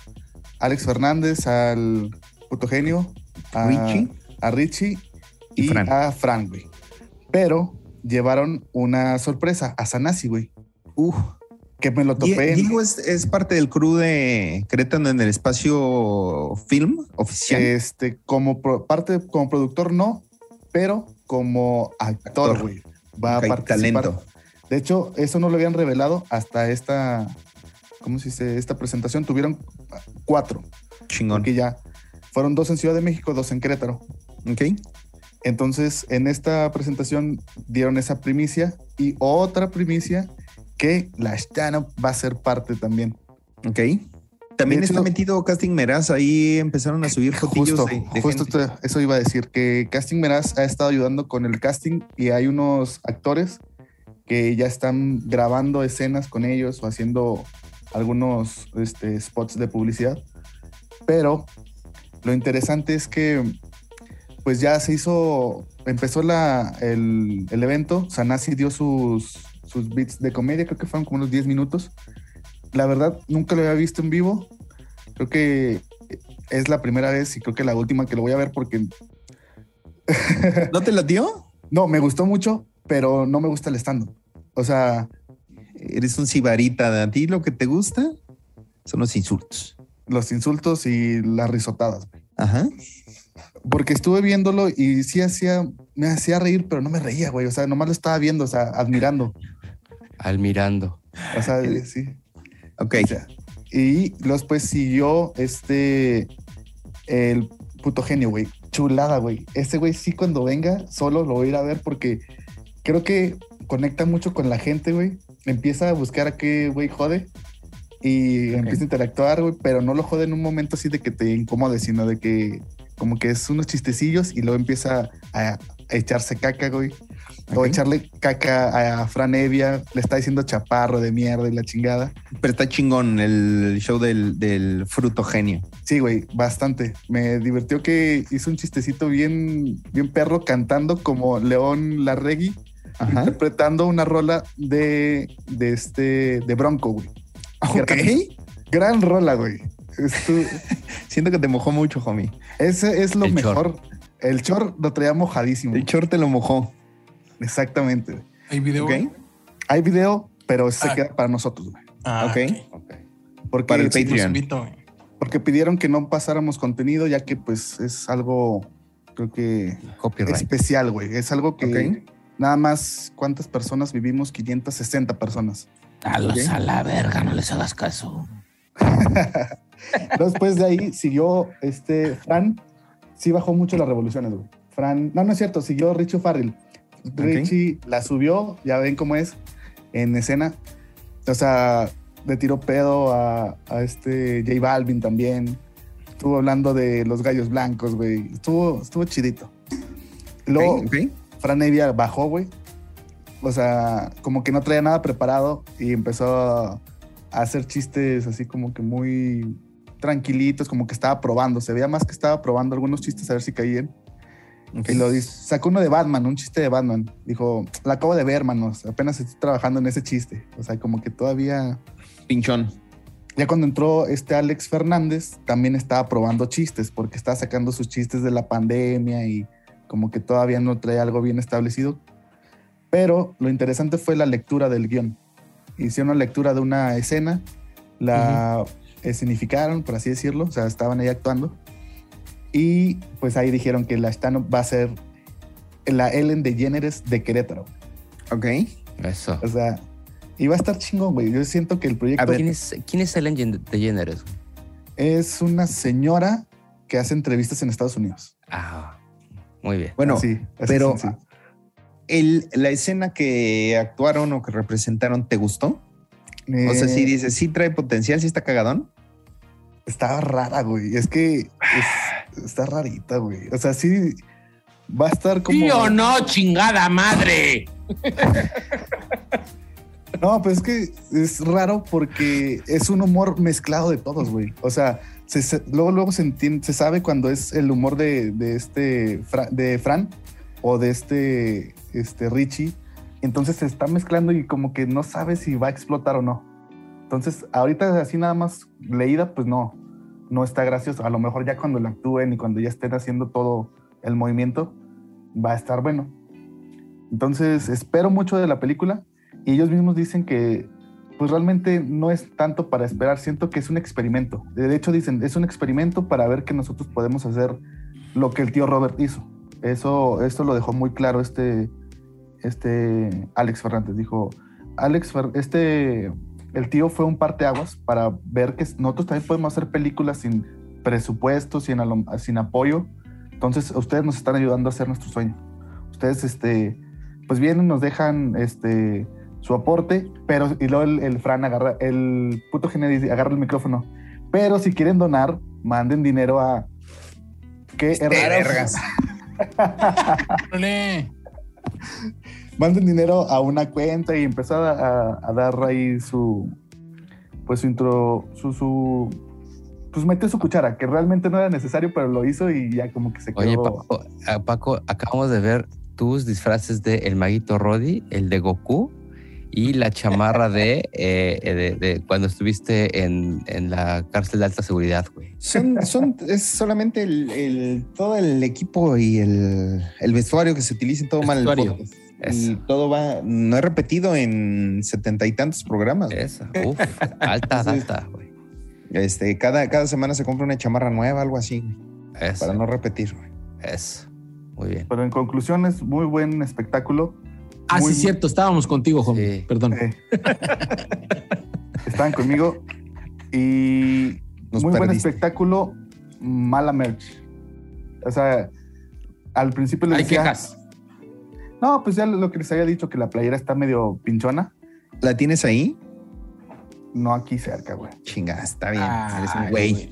Alex Fernández, al puto genio, a Richie. a Richie Y y, Fran. a Fran, güey. Pero llevaron una sorpresa a Sanasi, güey. Uf. Que me lo topé. Diego es, es parte del crew de Querétaro en el espacio film oficial. este, como pro- parte, como productor, no, pero como actor, güey. Va Ok, a participar. talento. De hecho, eso no lo habían revelado hasta esta, ¿cómo se dice? Esta presentación. Tuvieron cuatro. Chingón. Porque ya fueron dos en Ciudad de México, dos en Querétaro. Ok. Entonces, en esta presentación dieron esa primicia y otra primicia que la stand va a ser parte también. Ok. También hecho- está metido Casting Meraz. Ahí empezaron a subir fotillos Justo, de, de justo gente. eso iba a decir, que Casting Meraz ha estado ayudando con el casting y hay unos actores que ya están grabando escenas con ellos o haciendo algunos este, spots de publicidad. Pero lo interesante es que pues ya se hizo, empezó la, el, el evento, Sanasi dio sus, sus beats de comedia, creo que fueron como unos 10 minutos. La verdad, nunca lo había visto en vivo. Creo que es la primera vez y creo que la última que lo voy a ver porque ¿No te la dio? no, me gustó mucho, pero no me gusta el stand O sea, Eres un cibarita. ¿A ti lo que te gusta son los insultos? los insultos y las risotadas. Ajá. Porque estuve viéndolo y sí hacía, me hacía reír, pero no me reía, güey. O sea, nomás lo estaba viendo, o sea, admirando. Al mirando. O sea, sí. Ok. O sea, y después siguió este, el puto genio, güey. Chulada, güey. Ese güey sí cuando venga, solo lo voy a ir a ver porque creo que conecta mucho con la gente, güey. Empieza a buscar a qué güey jode y empieza a interactuar, güey, pero no lo jode en un momento así de que te incomode, sino de que como que es unos chistecillos y luego empieza a, a echarse caca, güey. O echarle caca a Fran Evia, le está diciendo chaparro de mierda y la chingada. Pero está chingón el show del, del fruto genio. Sí, güey, bastante. Me divirtió que hizo un chistecito bien, bien perro cantando como León Larregui, Ajá. interpretando una rola de, de este, de Bronco, güey. Ok. Gran rola, güey. Siento que te mojó mucho, homie. ese es lo El chor. mejor. El chor lo traía mojadísimo. El short te lo mojó. Exactamente. ¿Hay video? Ok. Hay video, pero se Ah. queda para nosotros, güey. Ah, Ok. Porque, Para el Patreon. invito, porque pidieron que no pasáramos contenido, ya que pues es algo, creo que Copyright. especial, güey. Es algo que nada más, ¿cuántas personas vivimos? 560 personas. A los a la verga, no les hagas caso. Después de ahí siguió este Fran. Sí bajó mucho las revoluciones, güey. Fran, no, no es cierto, siguió Richie Farrell. Richie la subió, ya ven cómo es, en escena. O sea, le tiró pedo a, a este J Balvin también. Estuvo hablando de los gallos blancos, güey. Estuvo, estuvo chidito. Luego. Fran Evia bajó, güey. O sea, como que no traía nada preparado y empezó a a hacer chistes así como que muy tranquilitos, como que estaba probando. Se veía más que estaba probando algunos chistes a ver si caían. Y lo dice, sacó uno de Batman, un chiste de Batman. Dijo, la acabo de ver, hermanos. Apenas estoy trabajando en ese chiste. O sea, como que todavía. Pinchón. Ya cuando entró este Alex Fernández, también estaba probando chistes, porque estaba sacando sus chistes de la pandemia y como que todavía no trae algo bien establecido. Pero lo interesante fue la lectura del guion. Hicieron una lectura de una escena, la escenificaron, por así decirlo, o sea, estaban ahí actuando. Y pues ahí dijeron que la Stan va a ser la Ellen DeGeneres de Querétaro. Ok. Eso. O sea, y va a estar chingón, güey. Yo siento que el proyecto ¿Quién es, ¿Quién es Ellen Gen- DeGeneres? güey? es una señora que hace entrevistas en Estados Unidos. Ah, muy bien. Bueno, así pero el, la escena que actuaron o que representaron, ¿te gustó? O sea, Eh, sí dices, sí trae potencial, sí está cagadón. Estaba rara, güey. Es que es- está rarita, güey. O sea, sí va a estar como. ¿Sí o no, chingada madre? No, pues es que es raro porque es un humor mezclado de todos, güey. O sea, se- se- luego, luego se entiende, se sabe cuando es el humor de, de este Fra- de Fran o de este, este Richie. Entonces se está mezclando y como que no sabe si va a explotar o no. Entonces, ahorita así nada más leída, pues no, no está gracioso. A lo mejor ya cuando lo actúen y cuando ya estén haciendo todo el movimiento, va a estar bueno. Entonces, espero mucho de la película y ellos mismos dicen que pues realmente no es tanto para esperar, siento que es un experimento. De hecho dicen, es un experimento para ver que nosotros podemos hacer lo que el tío Robert hizo. Eso, esto lo dejó muy claro este, este Alex Fernández. Dijo, Alex, Fer- este, el tío fue un parteaguas para ver que nosotros también podemos hacer películas sin presupuesto, sin, sin apoyo. Entonces, ustedes nos están ayudando a hacer nuestro sueño. Ustedes, este, pues vienen, nos dejan, este, su aporte, pero y luego el, el Fran agarra, el puto Genedi agarra el micrófono. Pero si quieren donar, manden dinero a qué Vergas. Manden dinero a una cuenta y empezó a, a- a dar ahí su pues su intro, su, su pues metió su cuchara, que realmente no era necesario, pero lo hizo y ya como que se quedó. Oye, Paco, Paco, acabamos de ver tus disfraces de El Maguito Roddy, el de Goku y la chamarra de, eh, de, de cuando estuviste en, en la cárcel de alta seguridad, güey. Son, son, es solamente el, el- todo el equipo y el, el vestuario que se utiliza en todo mal. el Vestuario. podcast. Eso. Y todo va, no he repetido en setenta y tantos programas. Esa, uf, alta güey. Este, cada, cada semana se compra una chamarra nueva, algo así, güey, Eso, para no repetir. güey. eso. Muy bien. Pero en conclusión es muy buen espectáculo. Ah, Muy- sí, cierto, estábamos contigo, Juan. Sí. Perdón. Eh, estaban conmigo y Nos muy buen espectáculo, mala merch. O sea, al principio les Hay decía, quejas. No, pues ya lo que les había dicho que la playera está medio pinchona, ¿La tienes ahí? no aquí cerca, güey. Chinga, está bien. Eres un güey.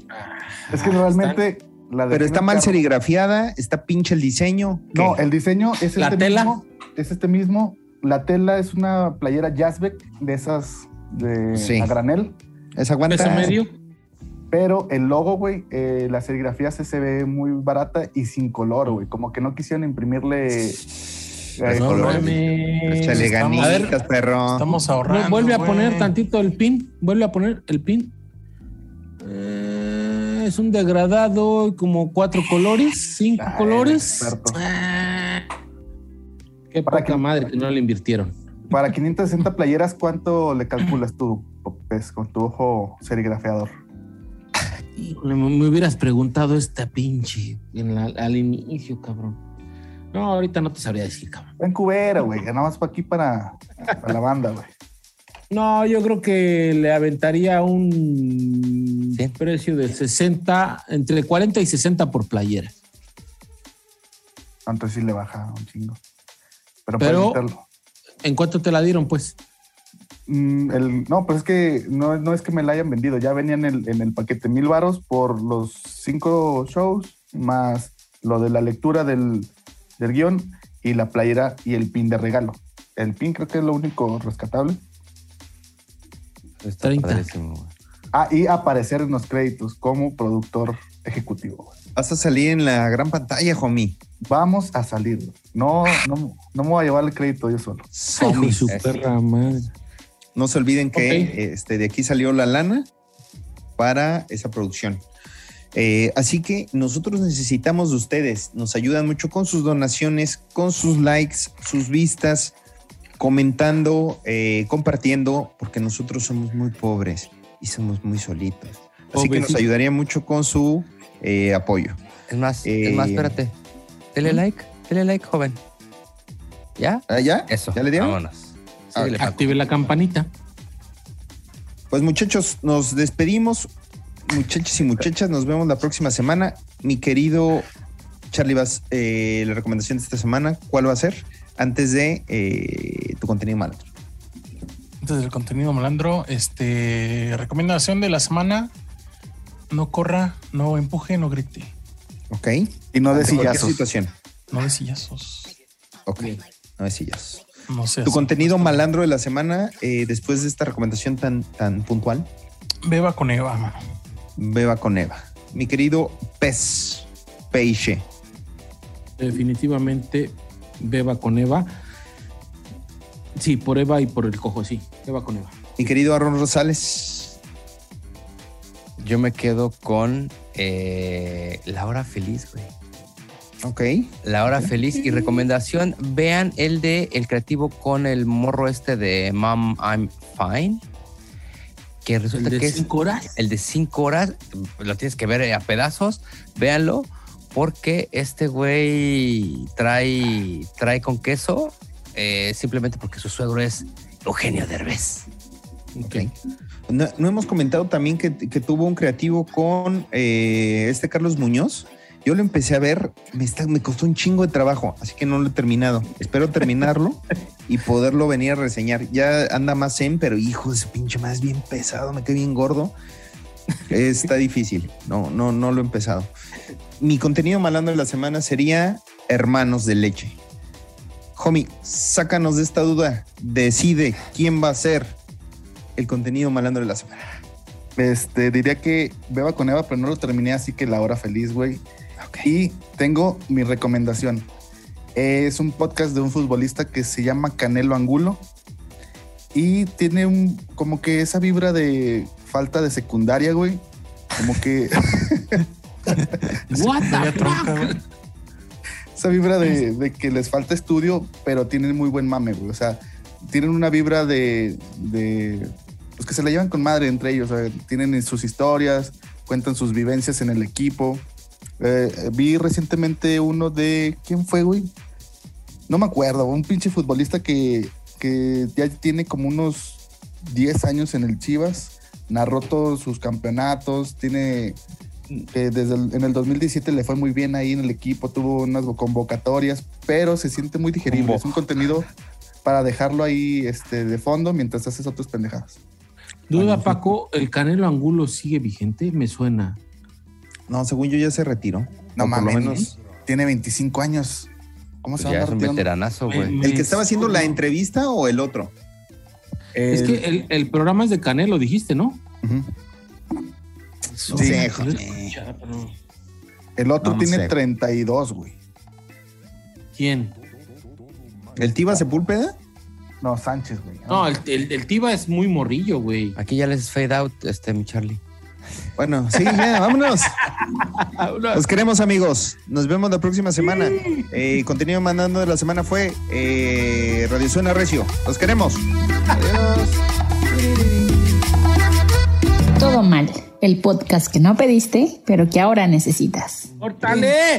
Es que realmente la de Pero está mal Carro- serigrafiada, está pinche el diseño. No, el diseño es ¿La este tela? mismo. Es este mismo. La tela es una playera Jazzbeck de esas de Sí. a granel. ¿Es aguanta? Peso medio. Pero el logo, güey, eh, la serigrafía se, se ve muy barata y sin color, güey. Como que no quisieron imprimirle. Eh, No mames. Échale Estamos- ganitas, perro. Estamos ahorrando. Vuelve a poner tantito el pin. Vuelve a poner el pin. Eh, es un degradado, como cuatro colores, cinco Ay, colores. Ah, qué Para poca que- madre que no le invirtieron. Para 560 playeras, ¿cuánto le calculas tú, Popes, con tu ojo serigrafeador? Me, me hubieras preguntado esta pinche en la- al inicio, cabrón. No, ahorita no te sabría decir, cabrón. En cubera, güey. Nada más para aquí para, para la banda, güey. No, yo creo que le aventaría un Bien. precio de 60, entre 40 y 60 por playera. Entonces sí le baja un chingo. Pero, Pero-. ¿En cuánto te la dieron, pues? Mm, el- no, pues es que no, no es que me la hayan vendido. Ya venía en el, en el paquete mil varos por los cinco shows, más lo de la lectura del, del guion y la playera y el pin de regalo. El pin creo que es lo único rescatable. Está 30. padrísimo, güey. Ah, y aparecer en los créditos como productor ejecutivo. Vas a salir en la gran pantalla, homie. Vamos a salir. güey. No, no, no me voy a llevar el crédito yo solo. Su perra madre. No se olviden que este, de aquí salió la lana para esa producción. Eh, así que nosotros necesitamos de ustedes. Nos ayudan mucho con sus donaciones, con sus likes, sus vistas, comentando, eh, compartiendo, porque nosotros somos muy pobres y somos muy solitos. Así que nos ayudaría mucho con su eh, apoyo. Es más, Eh, es más, espérate. Dele like, dele like, joven. ¿Ya? ¿Ah, ¿Ya? Eso. ¿Ya le dieron? Vámonos. Ah, Síguele. Active la campanita. Pues muchachos, nos despedimos. Muchachos y muchachas, nos vemos la próxima semana. Mi querido Charlie, vas, eh, la recomendación de esta semana, ¿cuál va a ser? Antes de eh, tu contenido malo. Antes del contenido malandro, este recomendación de la semana: no corra, no empuje, no grite, ¿Ok? Y no de sillazos. situación. no de sillazos. Ok. No de sillas. No sé. Tu contenido malandro de la semana, eh, después de esta recomendación tan, tan puntual, Beba con Eva, mano. Beba con Eva. Mi querido Pez, Peixe. Definitivamente beba con Eva. Sí, por Eva y por el cojo, sí. Eva con Eva. Mi querido Aaron Rosales. Yo me quedo con eh, La Hora Feliz, güey. Ok. La Hora Feliz. Y recomendación, vean el de El Creativo con el morro este de Mom, I'm Fine. Que El resulta de que es cinco horas. el de cinco horas. Lo tienes que ver a pedazos. Véanlo. Porque este güey trae, trae con queso. eh, simplemente porque su suegro es Eugenio Derbez. No hemos comentado también que, que tuvo un creativo con eh, este Carlos Muñoz. Yo lo empecé a ver, me, costó un chingo de trabajo, así que no lo he terminado. Espero terminarlo y poderlo venir a reseñar. Ya anda más zen, pero hijo de su pinche más bien pesado, me quedé bien gordo. Está difícil, no, no, no lo he empezado. Mi contenido malando de la semana sería Hermanos de Leche. Homie, sácanos de esta duda. Decide quién va a ser el contenido malando de la semana. Este, diría que beba con Eva, pero no lo terminé, así que la hora feliz, güey. Y tengo mi recomendación. Es un podcast de un futbolista que se llama Canelo Angulo. Y tiene un, como que esa vibra de falta de secundaria, güey. Como que What the fuck? esa vibra de, de que les falta estudio, pero tienen muy buen mame, güey. O sea, tienen una vibra de, de pues que se la llevan con madre entre ellos. o sea, tienen sus historias, cuentan sus vivencias en el equipo. Eh, vi recientemente uno de. ¿Quién fue, güey? No me acuerdo, un pinche futbolista que, que ya tiene como unos 10 años en el Chivas. Narró todos sus campeonatos, tiene que desde el- en el 2017 le fue muy bien ahí en el equipo, tuvo unas convocatorias, pero se siente muy digerible. Es un contenido para dejarlo ahí este, de fondo mientras haces otras pendejadas. Duda, Paco, ¿el Canelo Angulo sigue vigente? Me suena. No, según yo ya se retiró. No O por lo mames, menos. tiene 25 años. ¿Cómo se Pues va a ya es un veteranazo, güey. ¿El que estaba haciendo la entrevista o el otro? Es que el, el programa es de Canelo, dijiste, ¿no? No sé, joder. El otro No, no tiene sé. 32, güey. ¿Quién? ¿El Tiva Sepúlveda? No, Sánchez, güey. No, el, el, el Tiva es muy morrillo, güey. Aquí ya les fade out, este, mi Charlie. Bueno, sí, ya, vámonos. Los queremos, amigos. Nos vemos la próxima semana. Eh, contenido mandando de la semana fue eh, Radio Suena Recio. Los queremos. Adiós. Todo mal, el podcast que no pediste, pero que ahora necesitas. ¡Córtale!